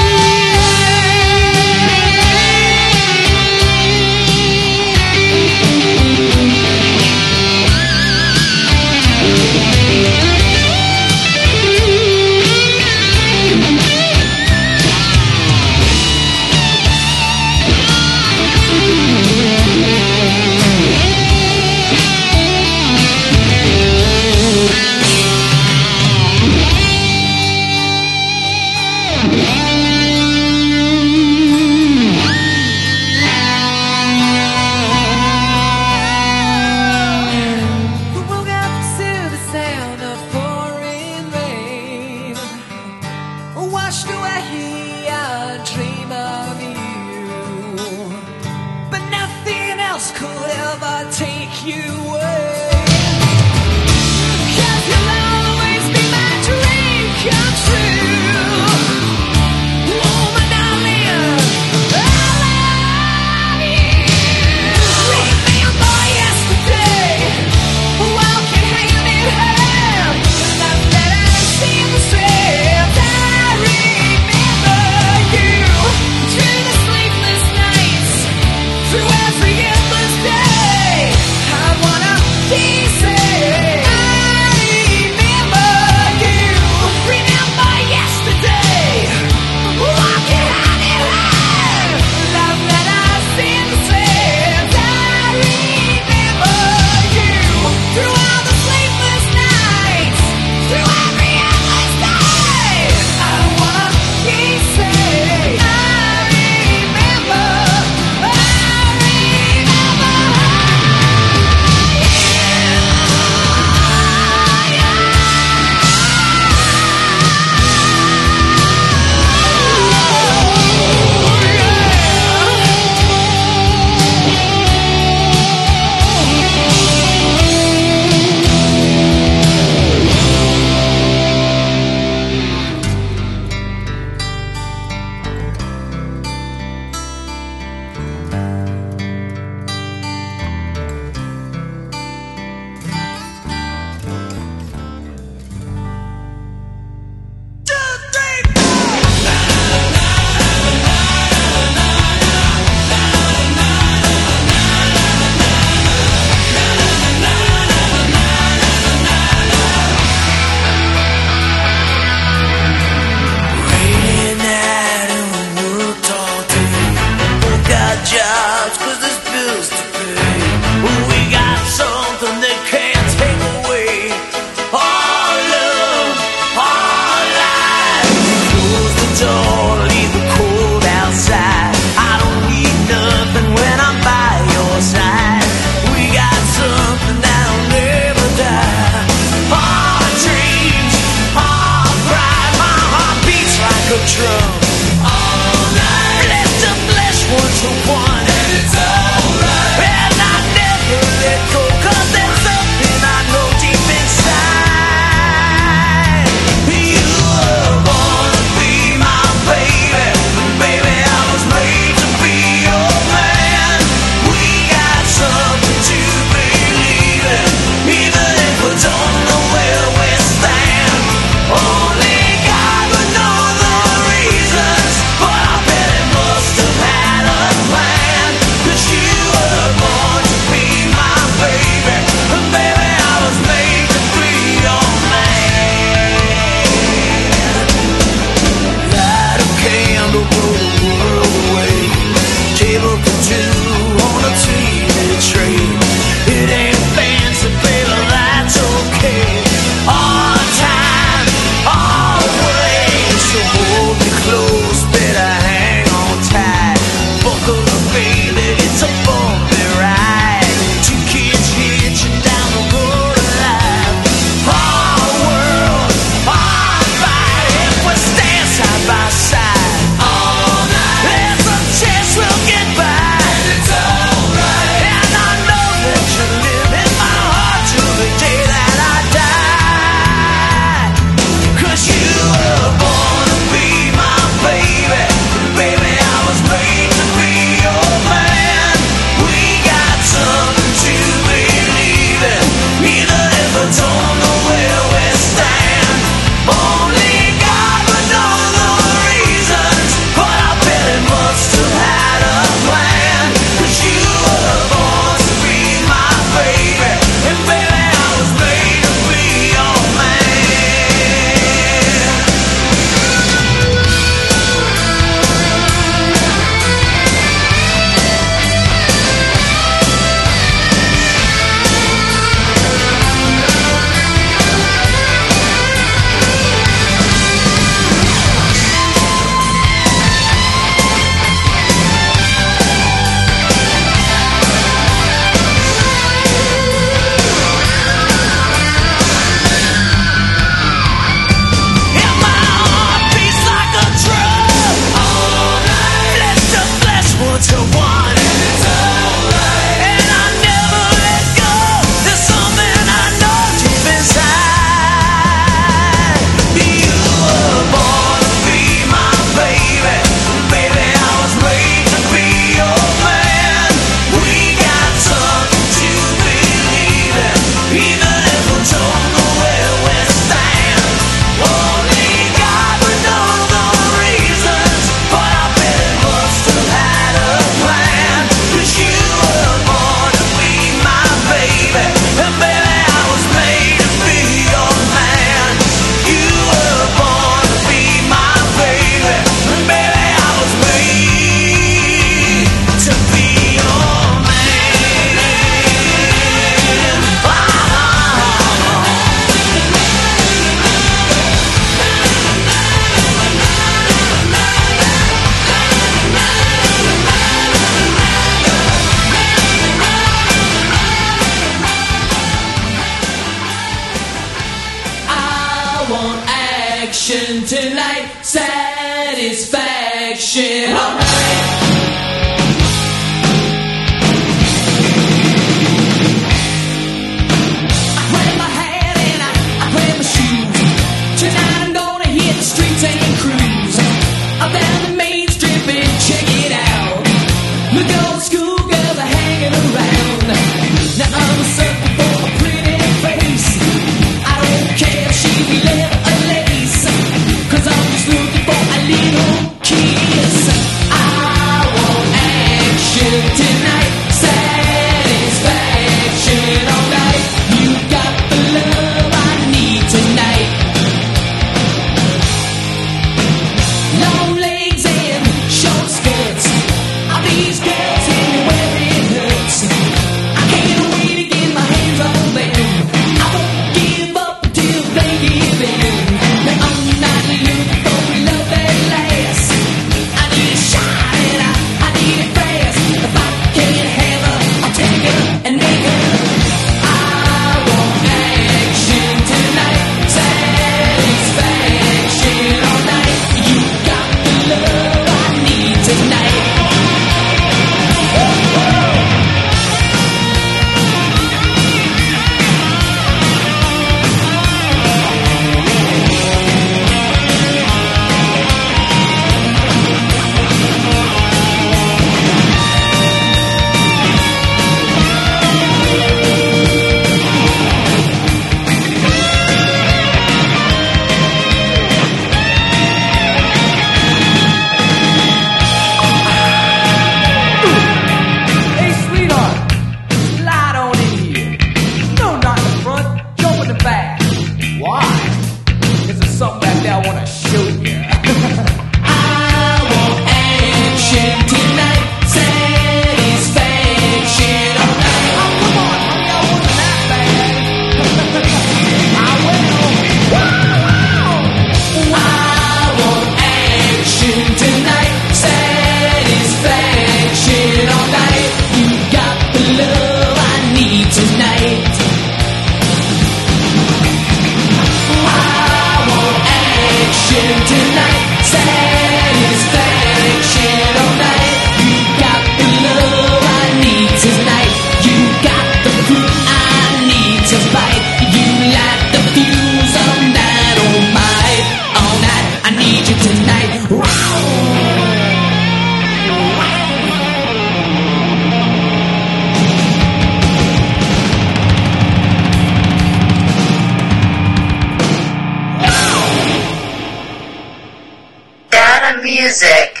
music.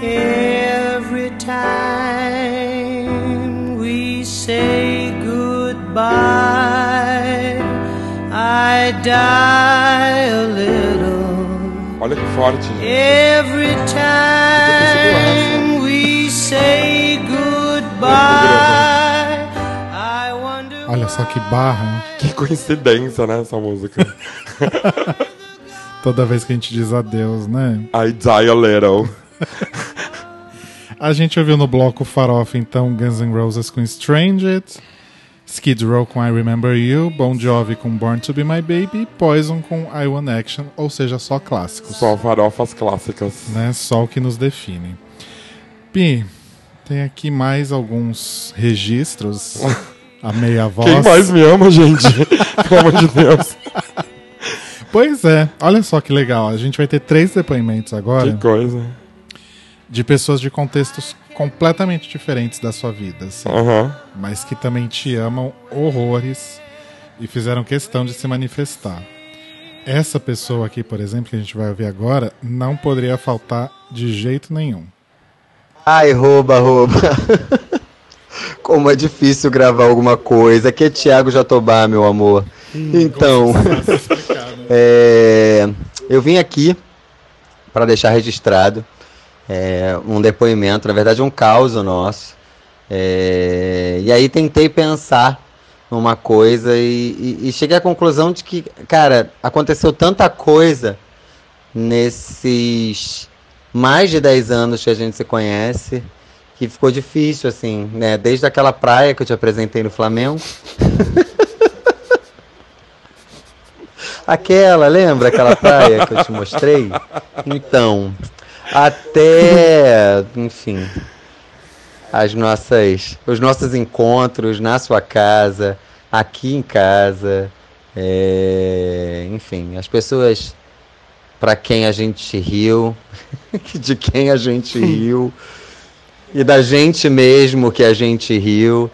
Every time we say goodbye, I die a little. Olha que forte, gente. Que barra. Que coincidência, né, essa música. Toda vez que a gente diz adeus, né? I die a little. A gente ouviu no bloco Farofa, então, Guns N' Roses com Stranged, Skid Row com I Remember You, Bon Jovi com Born to Be My Baby, Poison com I Want Action, ou seja, só clássicos. Só farofas clássicas. Né? Só o que nos define. Pi, tem aqui mais alguns registros. A meia voz. Quem mais me ama, gente? Pelo amor de Deus. Pois é, olha só que legal. A gente vai ter três depoimentos agora. Que coisa. De pessoas de contextos completamente diferentes da sua vida. assim. Aham. Mas que também te amam horrores e fizeram questão de se manifestar. Essa pessoa aqui, por exemplo, que a gente vai ouvir agora, não poderia faltar de jeito nenhum. Ai, rouba, rouba. Como é difícil gravar alguma coisa. Aqui é Thiago Jatobá, meu amor. então, é, eu vim aqui para deixar registrado é, um depoimento, na verdade, um caos nosso. É, e aí tentei pensar numa coisa e, e- e cheguei à conclusão de que, cara, aconteceu tanta coisa nesses mais de 10 anos que a gente se conhece que ficou difícil, assim, né? Desde aquela praia que eu te apresentei no Flamengo. Aquela, lembra aquela praia que eu te mostrei? Então, até, enfim, as nossas, os nossos encontros na sua casa, aqui em casa, é, enfim, as pessoas para quem a gente riu, de quem a gente riu e da gente mesmo que a gente riu,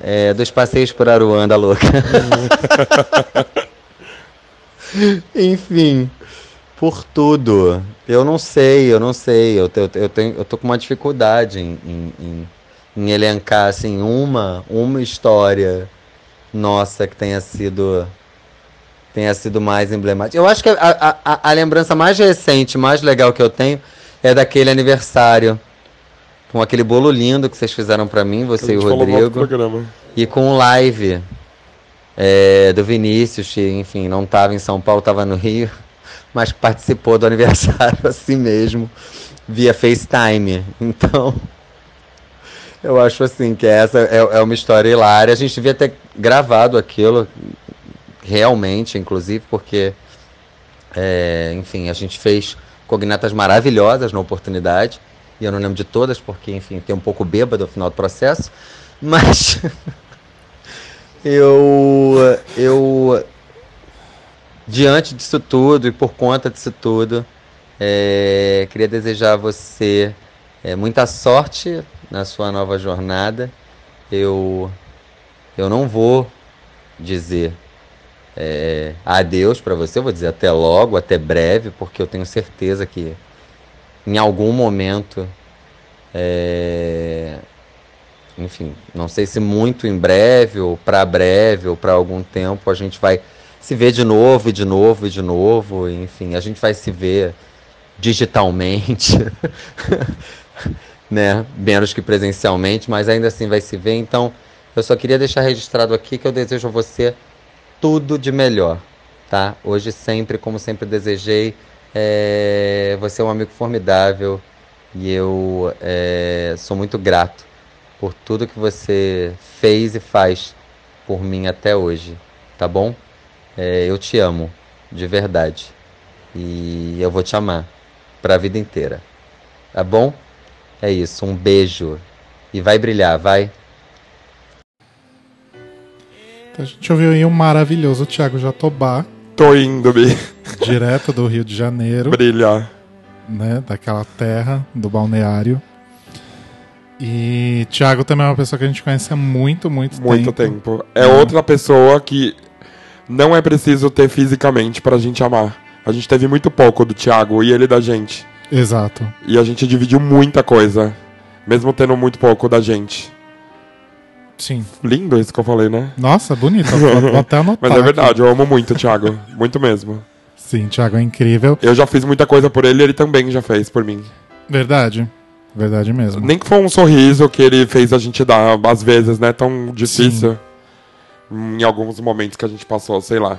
é, dos passeios por Aruanda louca. Enfim, por tudo. Eu não sei, eu não sei. Eu, eu, eu, tenho, eu tô com uma dificuldade em, em, em- em elencar assim, uma, uma história nossa que tenha sido tenha sido mais emblemática. Eu acho que a, a- a lembrança mais recente, mais legal que eu tenho é daquele aniversário. Com aquele bolo lindo que vocês fizeram pra mim, você e o Rodrigo. E com o live é, do Vinícius, que, enfim, não estava em São Paulo, estava no Rio, mas participou do aniversário assim mesmo, via FaceTime. Então, eu acho assim que essa é, é uma história hilária. A gente devia ter gravado aquilo, realmente, inclusive, porque, é, enfim, a gente fez cognatas maravilhosas na oportunidade. E eu não lembro de todas, porque, enfim, tem um pouco bêbado no final do processo. Mas eu, eu, diante disso tudo e por conta disso tudo, é, queria desejar a você é, muita sorte na sua nova jornada. Eu, eu não vou dizer é, adeus para você, eu vou dizer até logo, até breve, porque eu tenho certeza que em algum momento, é, enfim, não sei se muito em breve, ou para breve, ou para algum tempo, a gente vai se ver de novo, e de novo, e de novo, enfim, a gente vai se ver digitalmente, né? Menos que presencialmente, mas ainda assim vai se ver. Então, eu só queria deixar registrado aqui que eu desejo a você tudo de melhor, tá? Hoje sempre, como sempre desejei, é, você é um amigo formidável e eu é, sou muito grato por tudo que você fez e faz por mim até hoje, tá bom? É, eu te amo, de verdade. E eu vou te amar pra vida inteira. Tá bom? É isso, um beijo. E vai brilhar, vai. A gente ouviu aí um maravilhoso Thiago Jatobá. Tô indo, Bi. Direto do Rio de Janeiro. Brilhar. Né, daquela terra, do balneário. E Thiago também é uma pessoa que a gente conhece há muito, muito, Muito tempo. tempo. É outra pessoa que não é preciso ter fisicamente pra gente amar. A gente teve muito pouco do Thiago e ele da gente. Exato. E a gente dividiu muita coisa, mesmo tendo muito pouco da gente. Sim. Lindo isso que eu falei, né? Nossa, bonito. Vou, vou até anotar. Mas é aqui. verdade, eu amo muito o Thiago. Muito mesmo. Sim, Thiago é incrível. Eu já fiz muita coisa por ele e ele também já fez por mim. Verdade. Verdade mesmo. Nem que foi um sorriso que ele fez a gente dar, às vezes, né? Tão difícil. Em alguns momentos que a gente passou, sei lá.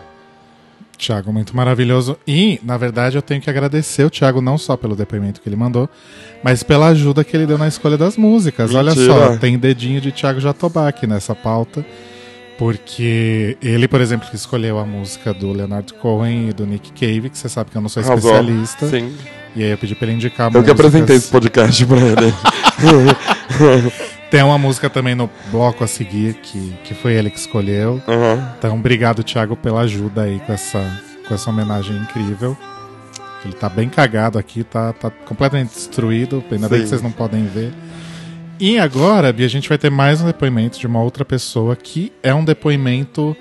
Thiago, muito maravilhoso. E, na verdade, eu tenho que agradecer o Thiago não só pelo depoimento que ele mandou, mas pela ajuda que ele deu na escolha das músicas. Olha Mentira. só, tem dedinho de Thiago Jatobá aqui nessa pauta. Porque ele, por exemplo, que escolheu a música do Leonard Cohen e do Nick Cave, que você sabe que eu não sou especialista. Sim. E aí eu pedi pra ele indicar Eu que músicas. apresentei esse podcast pra ele. Tem uma música também no bloco a seguir que, que foi ele que escolheu. Então, obrigado, Thiago, pela ajuda aí com essa, com essa homenagem incrível. Ele tá bem cagado aqui, tá, tá completamente destruído. Ainda bem Sim. que vocês não podem ver. E agora, Bia, a gente vai ter mais um depoimento de uma outra pessoa que é um depoimento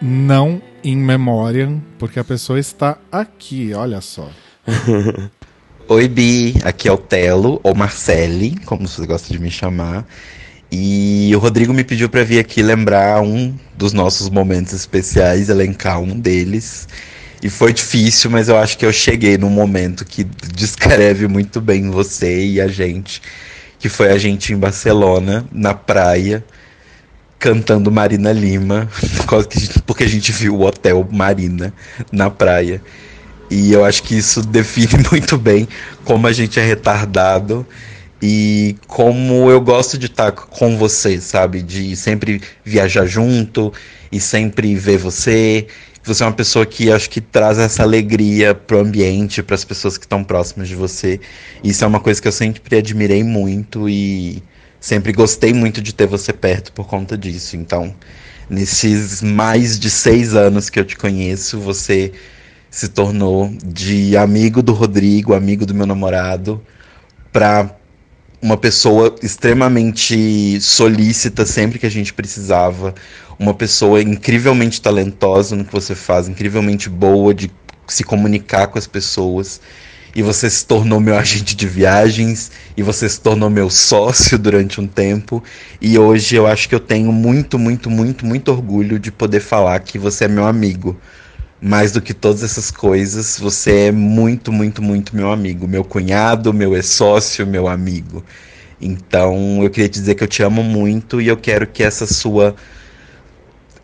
não in memoriam, porque a pessoa está aqui, olha só. Oi, Bi, aqui é o Telo, ou Marcele, como você gosta de me chamar. E o Rodrigo me pediu para vir aqui lembrar um dos nossos momentos especiais, elencar um deles. E foi difícil, mas eu acho que eu cheguei num momento que descreve muito bem você e a gente, que foi a gente em Barcelona, na praia, cantando Marina Lima, porque a gente viu o hotel Marina na praia. E eu acho que isso define muito bem como a gente é retardado e como eu gosto de estar com você, sabe? De sempre viajar junto e sempre ver você. Você é uma pessoa que acho que traz essa alegria pro ambiente, para as pessoas que estão próximas de você. Isso é uma coisa que eu sempre admirei muito e sempre gostei muito de ter você perto por conta disso. Então, nesses mais de seis anos que eu te conheço, você se tornou de amigo do Rodrigo, amigo do meu namorado, para uma pessoa extremamente solícita sempre que a gente precisava, uma pessoa incrivelmente talentosa no que você faz, incrivelmente boa de se comunicar com as pessoas. E você se tornou meu agente de viagens, e você se tornou meu sócio durante um tempo. E hoje eu acho que eu tenho muito, muito, muito, muito orgulho de poder falar que você é meu amigo. Mais do que todas essas coisas, você é muito, muito, muito meu amigo. Meu cunhado, meu ex-sócio, meu amigo. Então eu queria te dizer que eu te amo muito e eu quero que essa sua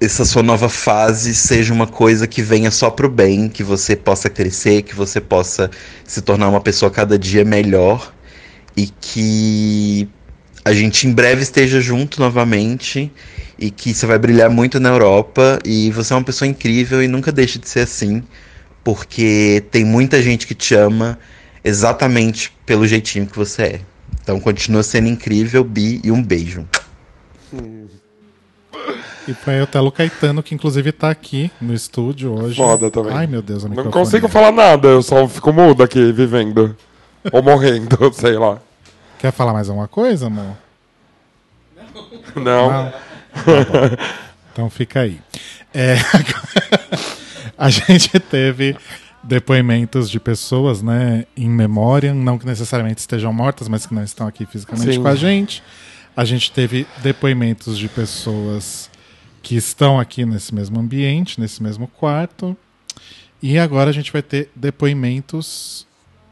essa sua nova fase seja uma coisa que venha só pro bem, que você possa crescer, que você possa se tornar uma pessoa cada dia melhor e que a gente em breve esteja junto novamente e que você vai brilhar muito na Europa e você é uma pessoa incrível e nunca deixe de ser assim, porque tem muita gente que te ama exatamente pelo jeitinho que você é. Então continua sendo incrível, Bi, e um beijo. E foi o Telo Caetano, que inclusive tá aqui no estúdio hoje. Foda também. Ai, meu Deus, Não consigo falar nada, eu só fico mudo aqui, vivendo. Ou morrendo, sei lá. Quer falar mais alguma coisa, amor? Não. Tá. Então fica aí. É, a gente teve depoimentos de pessoas, né, em memória, não que necessariamente estejam mortas, mas que não estão aqui fisicamente Sim. com a gente. A gente teve depoimentos de pessoas que estão aqui nesse mesmo ambiente, nesse mesmo quarto. E agora a gente vai ter depoimentos,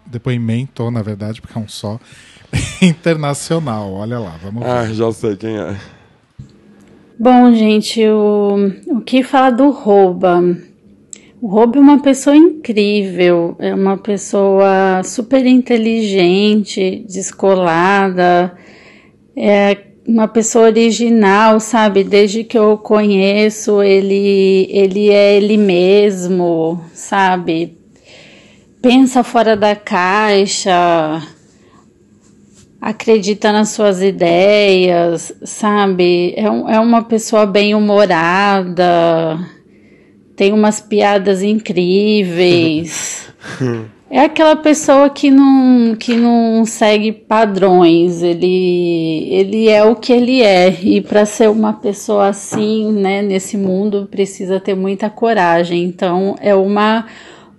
depoimento, na verdade, porque é um só, internacional. Olha lá, vamos ver. Ah, já sei quem é. Bom, gente, o, o que falar do Rouba? O Rouba é uma pessoa incrível, é uma pessoa super inteligente, descolada, é uma pessoa original, sabe? Desde que eu o conheço, ele, ele é ele mesmo, sabe? Pensa fora da caixa, acredita nas suas ideias, sabe? É, um- é uma pessoa bem humorada, tem umas piadas incríveis. É aquela pessoa que não, que não segue padrões, ele, ele é o que ele é. E para ser uma pessoa assim, né, nesse mundo, precisa ter muita coragem. Então é uma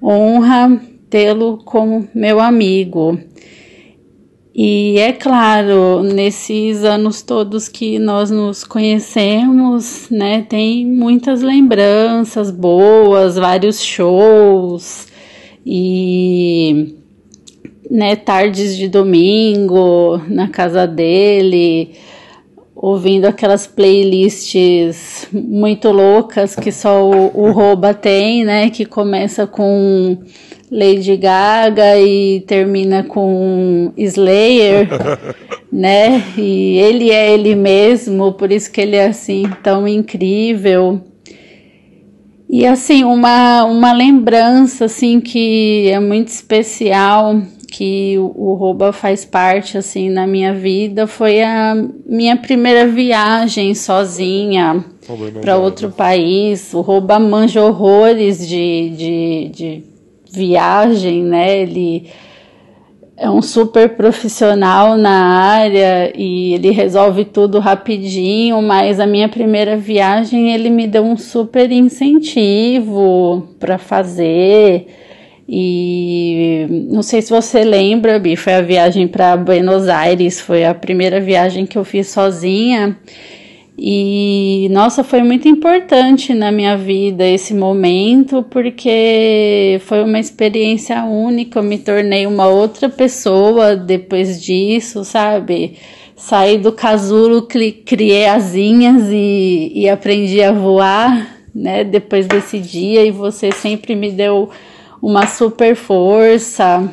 honra tê-lo como meu amigo. E é claro, nesses anos todos que nós nos conhecemos, né, tem muitas lembranças boas, vários shows e né, tardes de domingo na casa dele, ouvindo aquelas playlists muito loucas que só o, o Roba tem, né, que começa com Lady Gaga e termina com Slayer, né? E ele é ele mesmo, por isso que ele é assim tão incrível. E assim, uma, uma lembrança assim que é muito especial, que o, o Roba faz parte assim na minha vida, foi a minha primeira viagem sozinha para outro país. O Roba manja horrores de, de, de viagem, né? Ele é um super profissional na área e ele resolve tudo rapidinho, mas a minha primeira viagem ele me deu um super incentivo para fazer. E não sei se você lembra, Bi, foi a viagem para Buenos Aires, foi a primeira viagem que eu fiz sozinha. E nossa, foi muito importante na minha vida esse momento, porque foi uma experiência única. Eu me tornei uma outra pessoa depois disso, sabe? Saí do casulo, criei asinhas e, e aprendi a voar, né? Depois desse dia, e você sempre me deu uma super força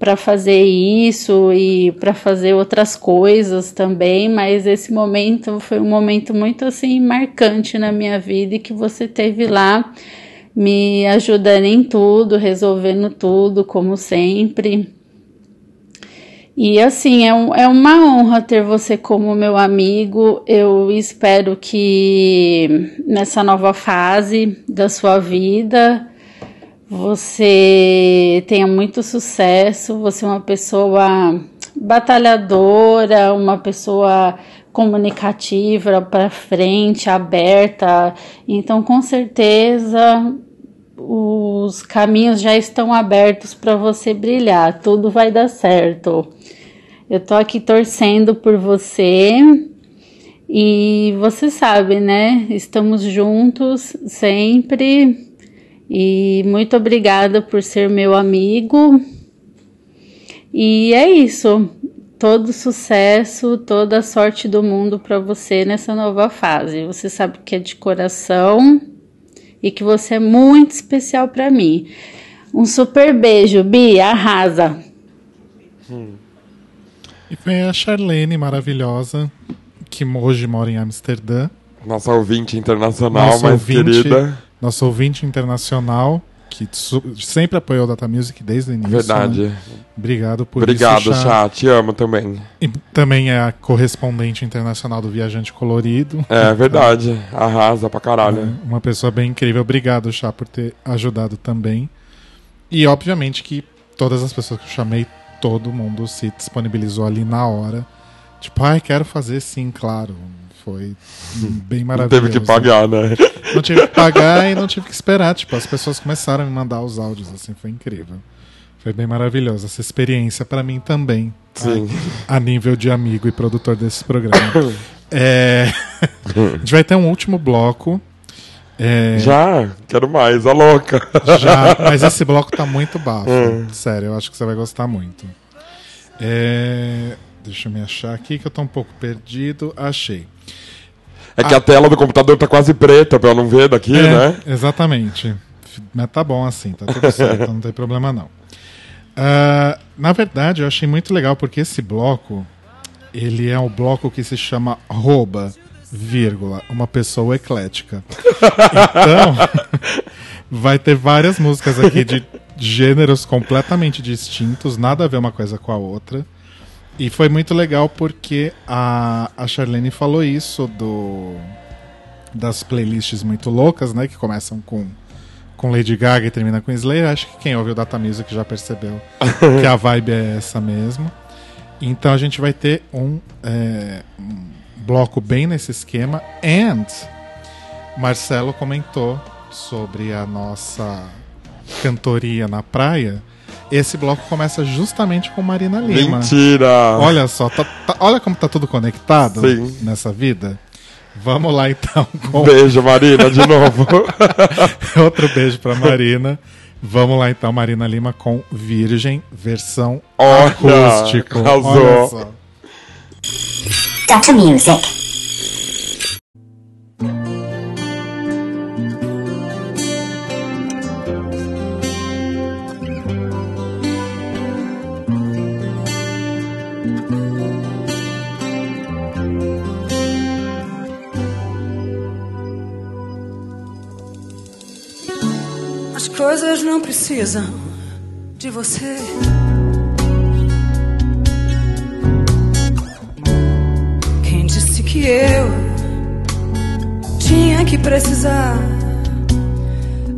para fazer isso e para fazer outras coisas também, mas esse momento foi um momento muito assim marcante na minha vida e que você teve lá me ajudando em tudo, resolvendo tudo, como sempre. E assim, é, um, é uma honra ter você como meu amigo. Eu espero que nessa nova fase da sua vida você tenha muito sucesso, você é uma pessoa batalhadora, uma pessoa comunicativa, para frente, aberta. Então, com certeza, os caminhos já estão abertos para você brilhar, tudo vai dar certo. Eu tô aqui torcendo por você. E você sabe, né? Estamos juntos sempre e muito obrigada por ser meu amigo. E é isso. Todo sucesso, toda a sorte do mundo para você nessa nova fase. Você sabe que é de coração e que você é muito especial para mim. Um super beijo, Bi, arrasa. Hum. E foi a Charlene maravilhosa, que hoje mora em Amsterdã. Nossa ouvinte internacional Nossa mais ouvinte, querida. Nosso ouvinte internacional, que sempre apoiou Data Music desde o início. Verdade. né? Obrigado por Obrigado, isso, Chá. Te amo também. E também é a correspondente internacional do Viajante Colorido. É verdade. Arrasa pra caralho. É, Uma pessoa bem incrível. Obrigado, Chá, por ter ajudado também. E obviamente que todas as pessoas que eu chamei, todo mundo se disponibilizou ali na hora. Tipo, ai, quero fazer sim, claro. Foi bem Não maravilhoso. teve que pagar, né? Não tive que pagar e não tive que esperar. Tipo, as pessoas começaram a me mandar os áudios, assim, foi incrível. Foi bem maravilhoso essa experiência pra mim também. tá? Sim. A nível de amigo e produtor desse programa. É, A gente vai ter um último bloco. É, Já? Quero mais, a louca. Já, mas esse bloco tá muito bafo. Hum. Sério, eu acho que você vai gostar muito. É, Deixa eu me achar aqui que eu tô um pouco perdido. Achei. É que a tela do computador tá quase preta eu não ver daqui, É, né? Exatamente. Mas tá bom assim, tá tudo certo, não tem problema não. Ah, na verdade, eu achei muito legal porque esse bloco, ele é um bloco que se chama Rouba, vírgula, uma pessoa eclética. Então, vai ter várias músicas aqui de gêneros completamente distintos, nada a ver uma coisa com a outra. E foi muito legal porque a, a Charlene falou isso do das playlists muito loucas, né? Que começam com, com Lady Gaga e termina com Slayer. Acho que quem ouviu Data Music já percebeu que a vibe é essa mesmo. Então a gente vai ter um, é, um bloco bem nesse esquema. And Marcelo comentou sobre a nossa cantoria na praia. Esse bloco começa justamente com Marina Lima. Mentira! Olha só, tá- tá- olha como tá tudo conectado Sim. nessa vida. Vamos lá então com. Beijo, Marina, de novo. Outro beijo pra Marina. Vamos lá então, Marina Lima com Virgem, versão Olha, acústico. arrasou. Olha só. Dr. Music. Coisas não precisam de você. Quem disse que eu tinha que precisar?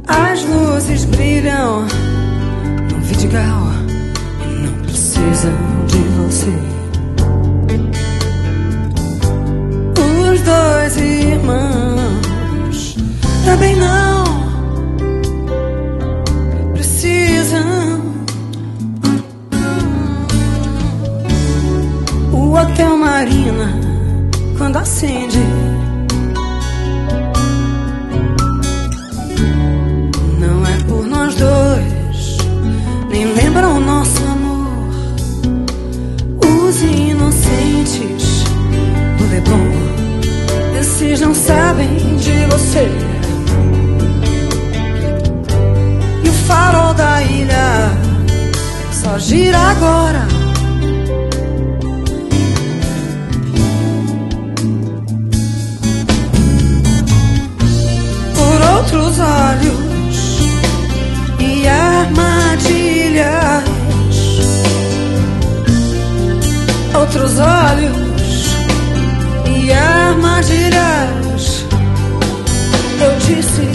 As luzes brilham no vidigal e não precisam de você. Os dois irmãos também não precisam. O hotel Marina, quando acende, não é por nós dois, nem lembra o nosso amor. Os inocentes do Leblon, esses não sabem de você. Só gira agora. Por outros olhos e armadilhas. Outros olhos e armadilhas. Eu disse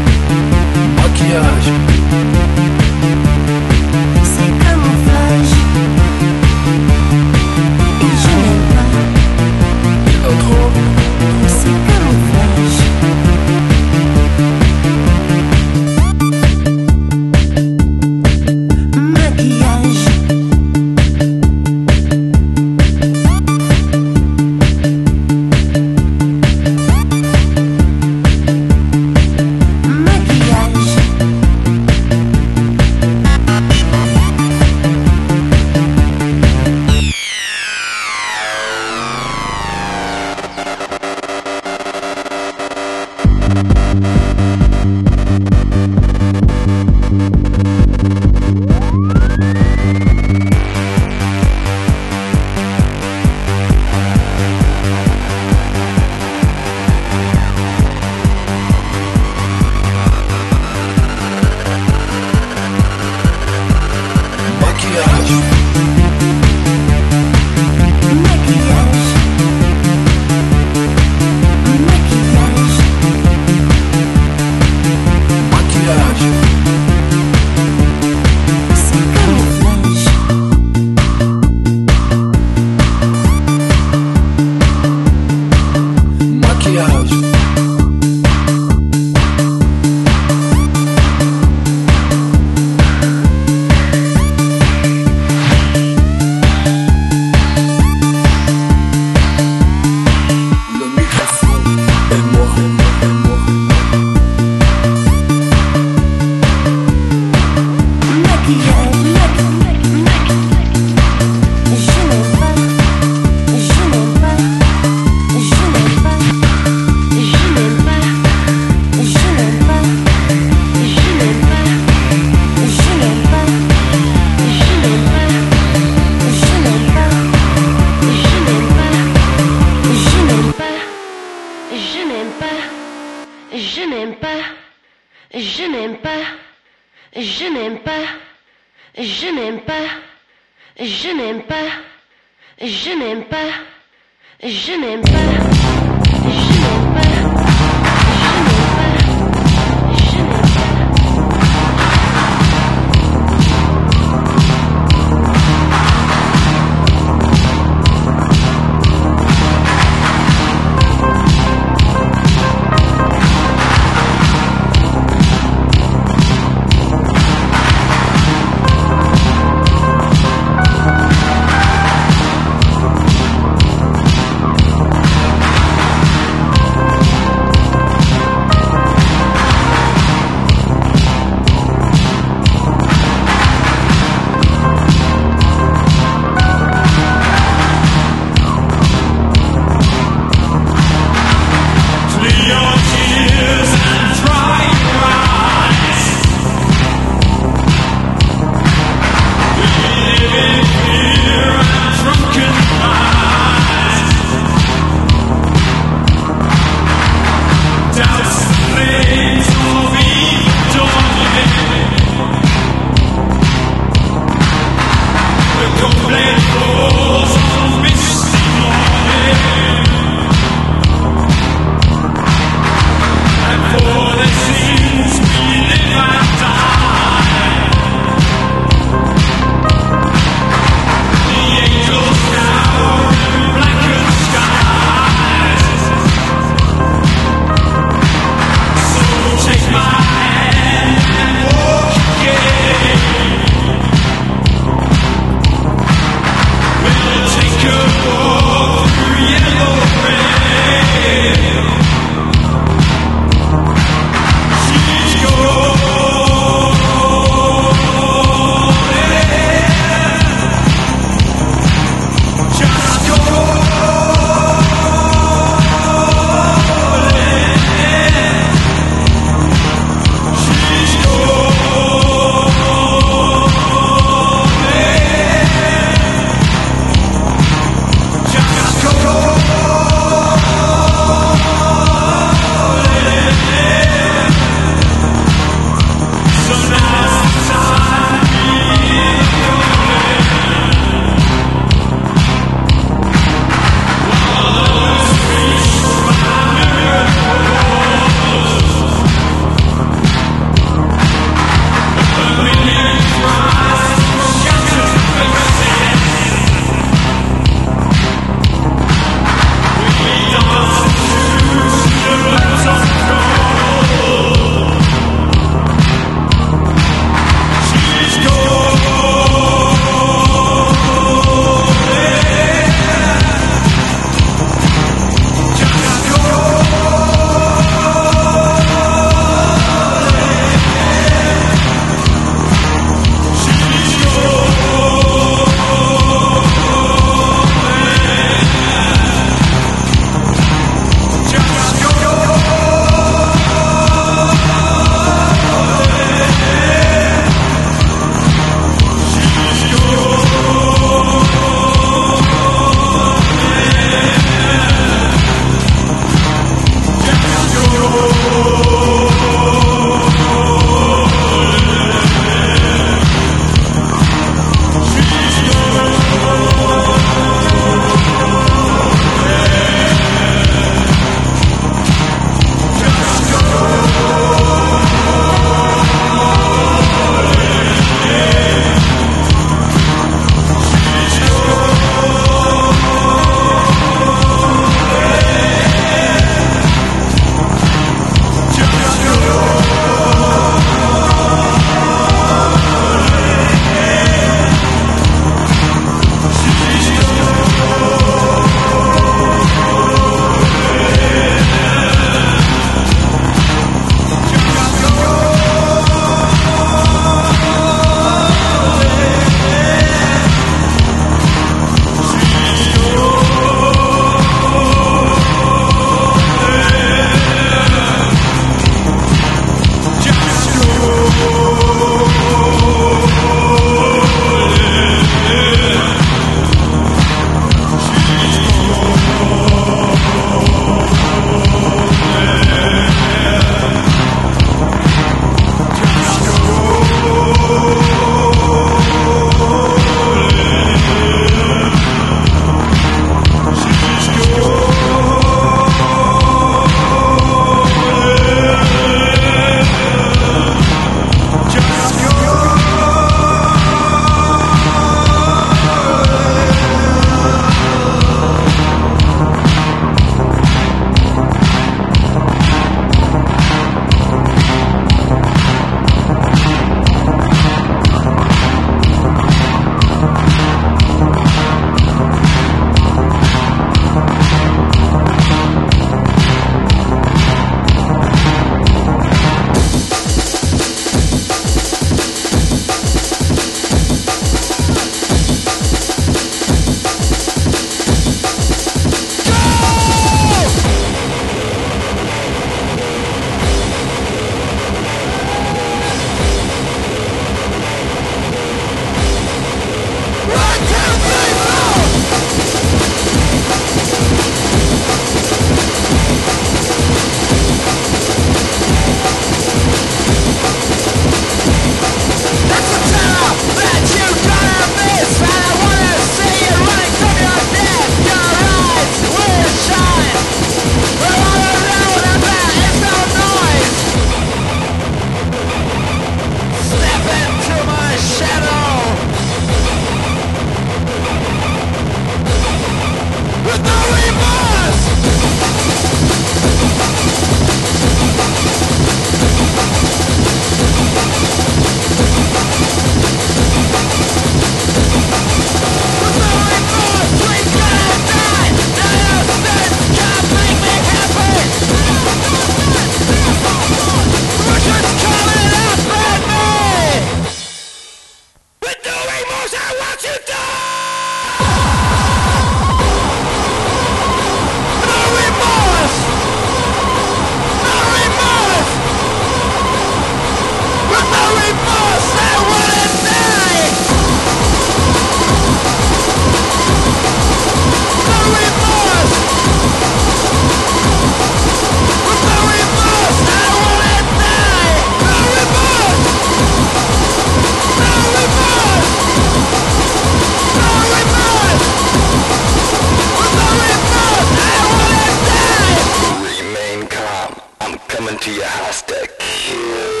into your house to kill.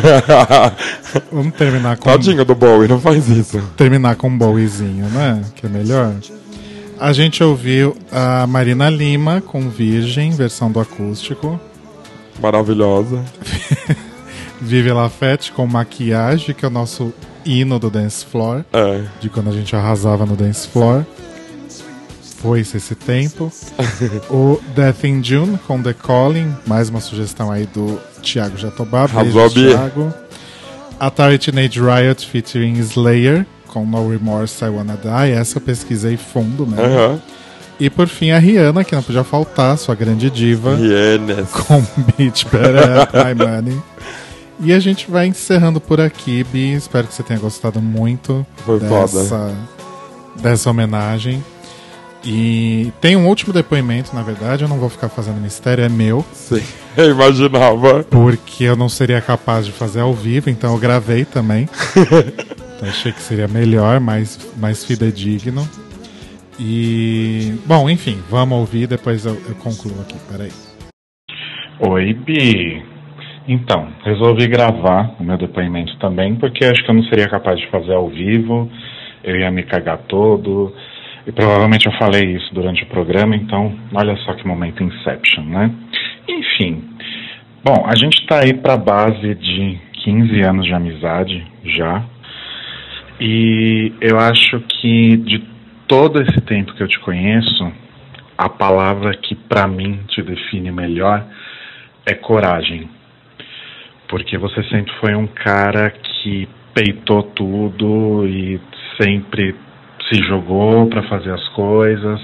Vamos terminar com. Tadinho do Bowie, não faz isso. Terminar com um Bowiezinho, né? Que é melhor. A gente ouviu a Marina Lima com Virgem, versão do acústico. Maravilhosa. Vive Lafette com Maquiagem, que é o nosso hino do dance floor. É. De quando a gente arrasava no dance floor foi esse tempo. o Death in June com The Calling, mais uma sugestão aí do Thiago Jatobá. Beijo, Thiago. Atari Teenage Riot featuring Slayer com No Remorse I Wanna Die. Essa eu pesquisei fundo, né? Uh -huh. E por fim a Rihanna, que não podia faltar, sua grande diva. Rihanna. Com Beach Better My Money. E a gente vai encerrando por aqui, Bi. Espero que você tenha gostado muito Foi dessa, dessa homenagem. E tem um último depoimento, na verdade, eu não vou ficar fazendo mistério, é meu. Sim, eu imaginava. Porque eu não seria capaz de fazer ao vivo, então eu gravei também. então achei que seria melhor, mais, mais fidedigno. E. Bom, enfim, vamos ouvir, depois eu, eu concluo aqui, peraí. Oi, Bi. Então, resolvi gravar o meu depoimento também, porque acho que eu não seria capaz de fazer ao vivo, eu ia me cagar todo, e provavelmente eu falei isso durante o programa, então olha só que momento Inception, né? Enfim, bom, a gente tá aí pra base de 15 anos de amizade já, e eu acho que de todo esse tempo que eu te conheço, a palavra que pra mim te define melhor é coragem. Porque você sempre foi um cara que peitou tudo e sempre se jogou para fazer as coisas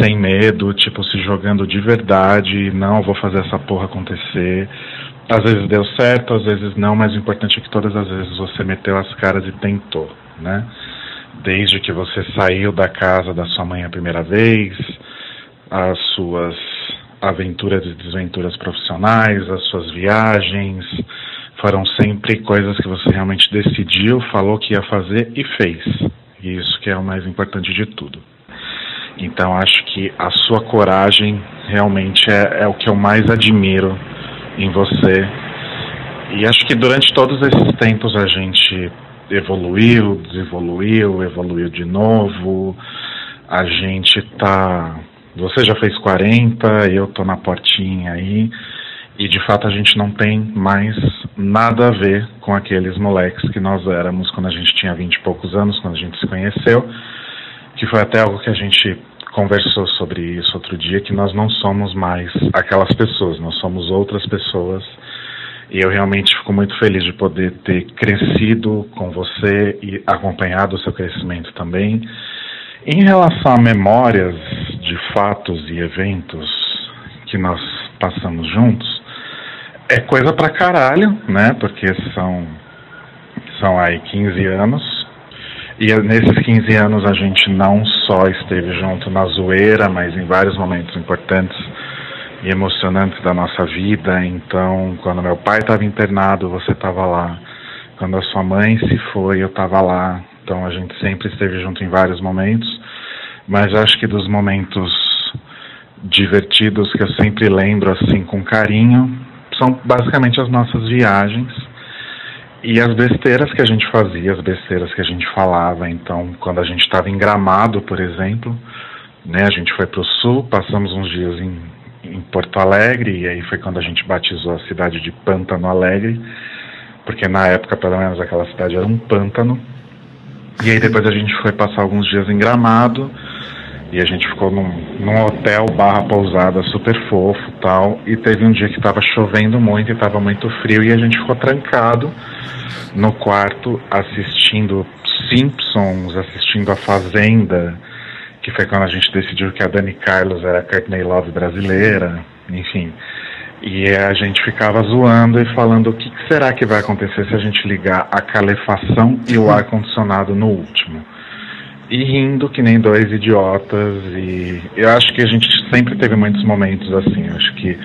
sem medo, tipo se jogando de verdade, não vou fazer essa porra acontecer. Às vezes deu certo, às vezes não, mas o importante é que todas as vezes você meteu as caras e tentou, né? Desde que você saiu da casa da sua mãe a primeira vez, as suas aventuras e desventuras profissionais, as suas viagens, foram sempre coisas que você realmente decidiu, falou que ia fazer e fez. E isso que é o mais importante de tudo. Então acho que a sua coragem realmente é, é o que eu mais admiro em você. E acho que durante todos esses tempos a gente evoluiu, desevoluiu, evoluiu de novo. A gente tá. Você já fez 40, eu tô na portinha aí. E de fato a gente não tem mais nada a ver com aqueles moleques que nós éramos quando a gente tinha vinte e poucos anos, quando a gente se conheceu. Que foi até algo que a gente conversou sobre isso outro dia, que nós não somos mais aquelas pessoas, nós somos outras pessoas. E eu realmente fico muito feliz de poder ter crescido com você e acompanhado o seu crescimento também. Em relação a memórias de fatos e eventos que nós passamos juntos, é coisa pra caralho, né? Porque são, são aí 15 anos. E nesses 15 anos a gente não só esteve junto na zoeira, mas em vários momentos importantes e emocionantes da nossa vida. Então, quando meu pai estava internado, você estava lá. Quando a sua mãe se foi, eu estava lá. Então a gente sempre esteve junto em vários momentos. Mas acho que dos momentos divertidos que eu sempre lembro assim com carinho são basicamente as nossas viagens e as besteiras que a gente fazia, as besteiras que a gente falava. Então, quando a gente estava em Gramado, por exemplo, né, a gente foi para o sul, passamos uns dias em, em Porto Alegre e aí foi quando a gente batizou a cidade de Pântano Alegre, porque na época, pelo menos, aquela cidade era um pântano. E aí depois a gente foi passar alguns dias em Gramado e a gente ficou num, num hotel barra pousada super fofo tal. E teve um dia que estava chovendo muito e estava muito frio e a gente ficou trancado no quarto assistindo Simpsons, assistindo A Fazenda, que foi quando a gente decidiu que a Dani Carlos era a Courtney Love brasileira, enfim. E a gente ficava zoando e falando o que será que vai acontecer se a gente ligar a calefação e o ar-condicionado no último. E rindo que nem dois idiotas. E eu acho que a gente sempre teve muitos momentos assim. Eu acho que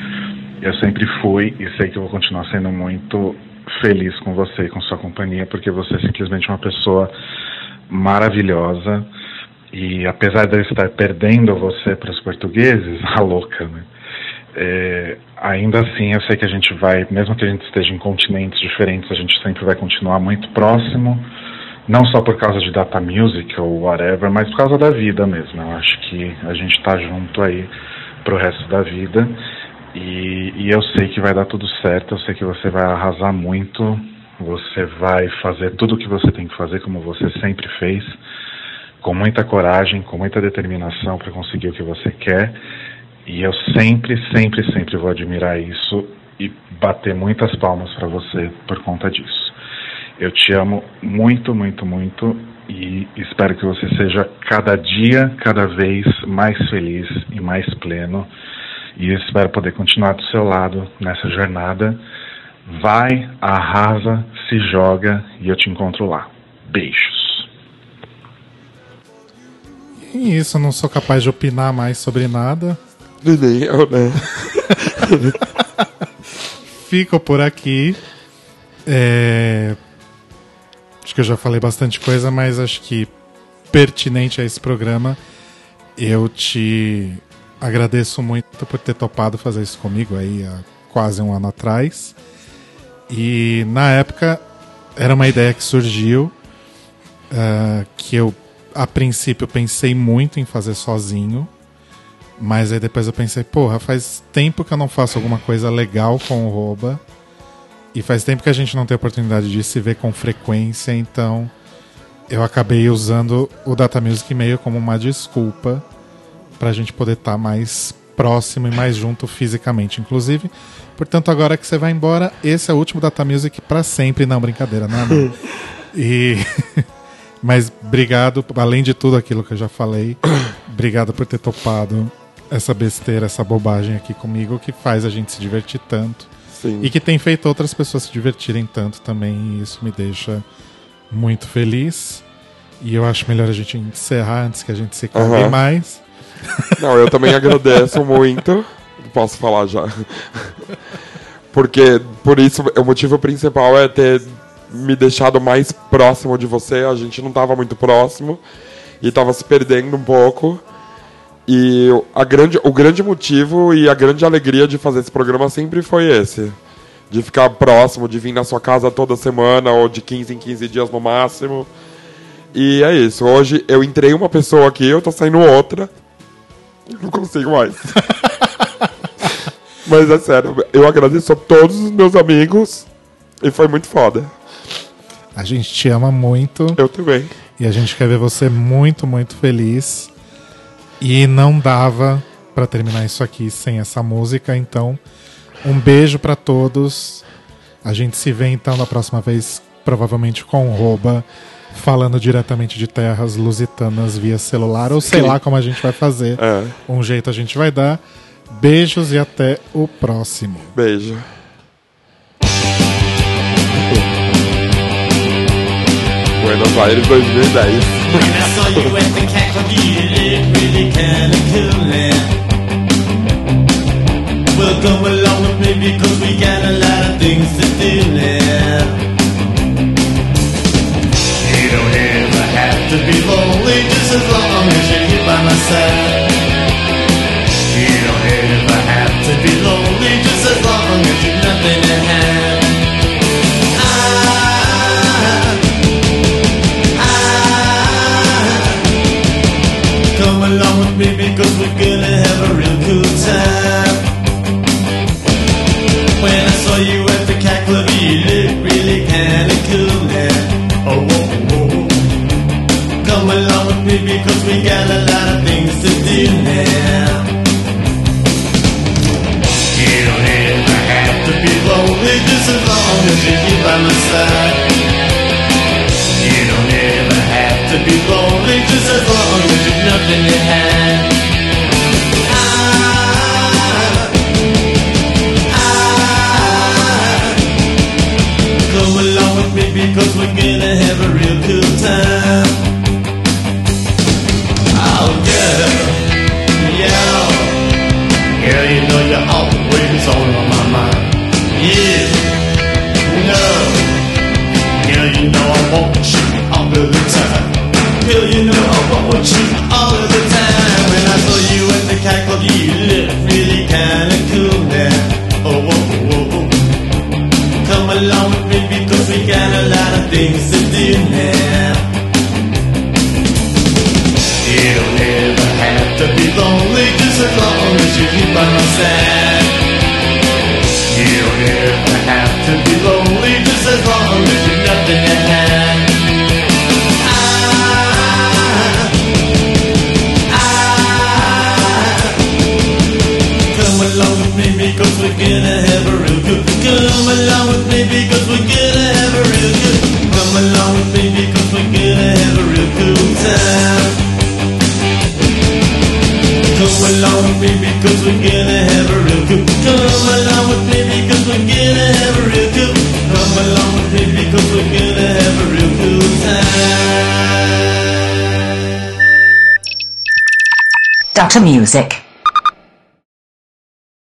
eu sempre fui e sei que eu vou continuar sendo muito feliz com você e com sua companhia, porque você é simplesmente uma pessoa maravilhosa. E apesar de eu estar perdendo você para os portugueses, a louca, né? É, ainda assim, eu sei que a gente vai, mesmo que a gente esteja em continentes diferentes, a gente sempre vai continuar muito próximo, não só por causa de data music ou whatever, mas por causa da vida mesmo. Eu acho que a gente está junto aí pro resto da vida e, e eu sei que vai dar tudo certo, eu sei que você vai arrasar muito, você vai fazer tudo o que você tem que fazer, como você sempre fez, com muita coragem, com muita determinação para conseguir o que você quer. E eu sempre, sempre, sempre vou admirar isso e bater muitas palmas para você por conta disso. Eu te amo muito, muito, muito e espero que você seja cada dia, cada vez mais feliz e mais pleno. E espero poder continuar do seu lado nessa jornada. Vai, arrasa, se joga e eu te encontro lá. Beijos. E isso, eu não sou capaz de opinar mais sobre nada. Nem eu, né? Fico por aqui. É, Acho que eu já falei bastante coisa, mas acho que pertinente a esse programa, eu te agradeço muito por ter topado fazer isso comigo aí há quase um ano atrás. E na época era uma ideia que surgiu, ah, que eu a princípio pensei muito em fazer sozinho, mas aí depois eu pensei, porra, faz tempo que eu não faço alguma coisa legal com o Roba. E faz tempo que a gente não tem oportunidade de se ver com frequência, então eu acabei usando o Data Music meio como uma desculpa pra gente poder estar mais próximo e mais junto fisicamente, inclusive. Portanto, agora que você vai embora, esse é o último Data Music pra sempre, não brincadeira, não. não. E mas obrigado, além de tudo aquilo que eu já falei, obrigado por ter topado essa besteira, essa bobagem aqui comigo que faz a gente se divertir tanto. Sim. E que tem feito outras pessoas se divertirem tanto também, e isso me deixa muito feliz. E eu acho melhor a gente encerrar antes que a gente se cague Aham. mais. Não, eu também agradeço muito. Posso falar já. Porque, por isso, o motivo principal é ter me deixado mais próximo de você. A gente não tava muito próximo e tava se perdendo um pouco. E a grande, o grande motivo e a grande alegria de fazer esse programa sempre foi esse. De ficar próximo, de vir na sua casa toda semana ou de 15 em 15 dias no máximo. E é isso. Hoje eu entrei uma pessoa aqui, eu tô saindo outra. Não consigo mais. Mas é sério, eu agradeço a todos os meus amigos e foi muito foda. A gente te ama muito. Eu também. E a gente quer ver você muito, muito feliz. E não dava pra terminar isso aqui sem essa música, então um beijo pra todos. A gente se vê então na próxima vez, provavelmente com o Roba, falando diretamente de terras lusitanas via celular, ou sei lá como a gente vai fazer. É. Um jeito a gente vai dar. Beijos e até o próximo. Beijo. Buenos Aires 2010. When I saw you at the you look really kinda along with me because we got a lot of things to do now. You don't ever have to be lonely just as long as you're here by my side. You don't ever have to be lonely just as long as you're nothing to have. When I saw you at the you looked really kinda cool. Oh. Come along with me because we got a lot of things to do now. You don't ever have to be lonely just as long as you're by my side. You don't ever have to be lonely just as long as you've nothing to have. You don't have to be lonely just as long as you're nothing to along with me because we're gonna have a real good. Come along with me because we're gonna have a real good. Come along with me because we're gonna have a real cool time. Along with me because we're gonna have a real good. Come along with me because we're gonna have a real good. Come along with me because we're gonna have a real cool time. Dr. Music.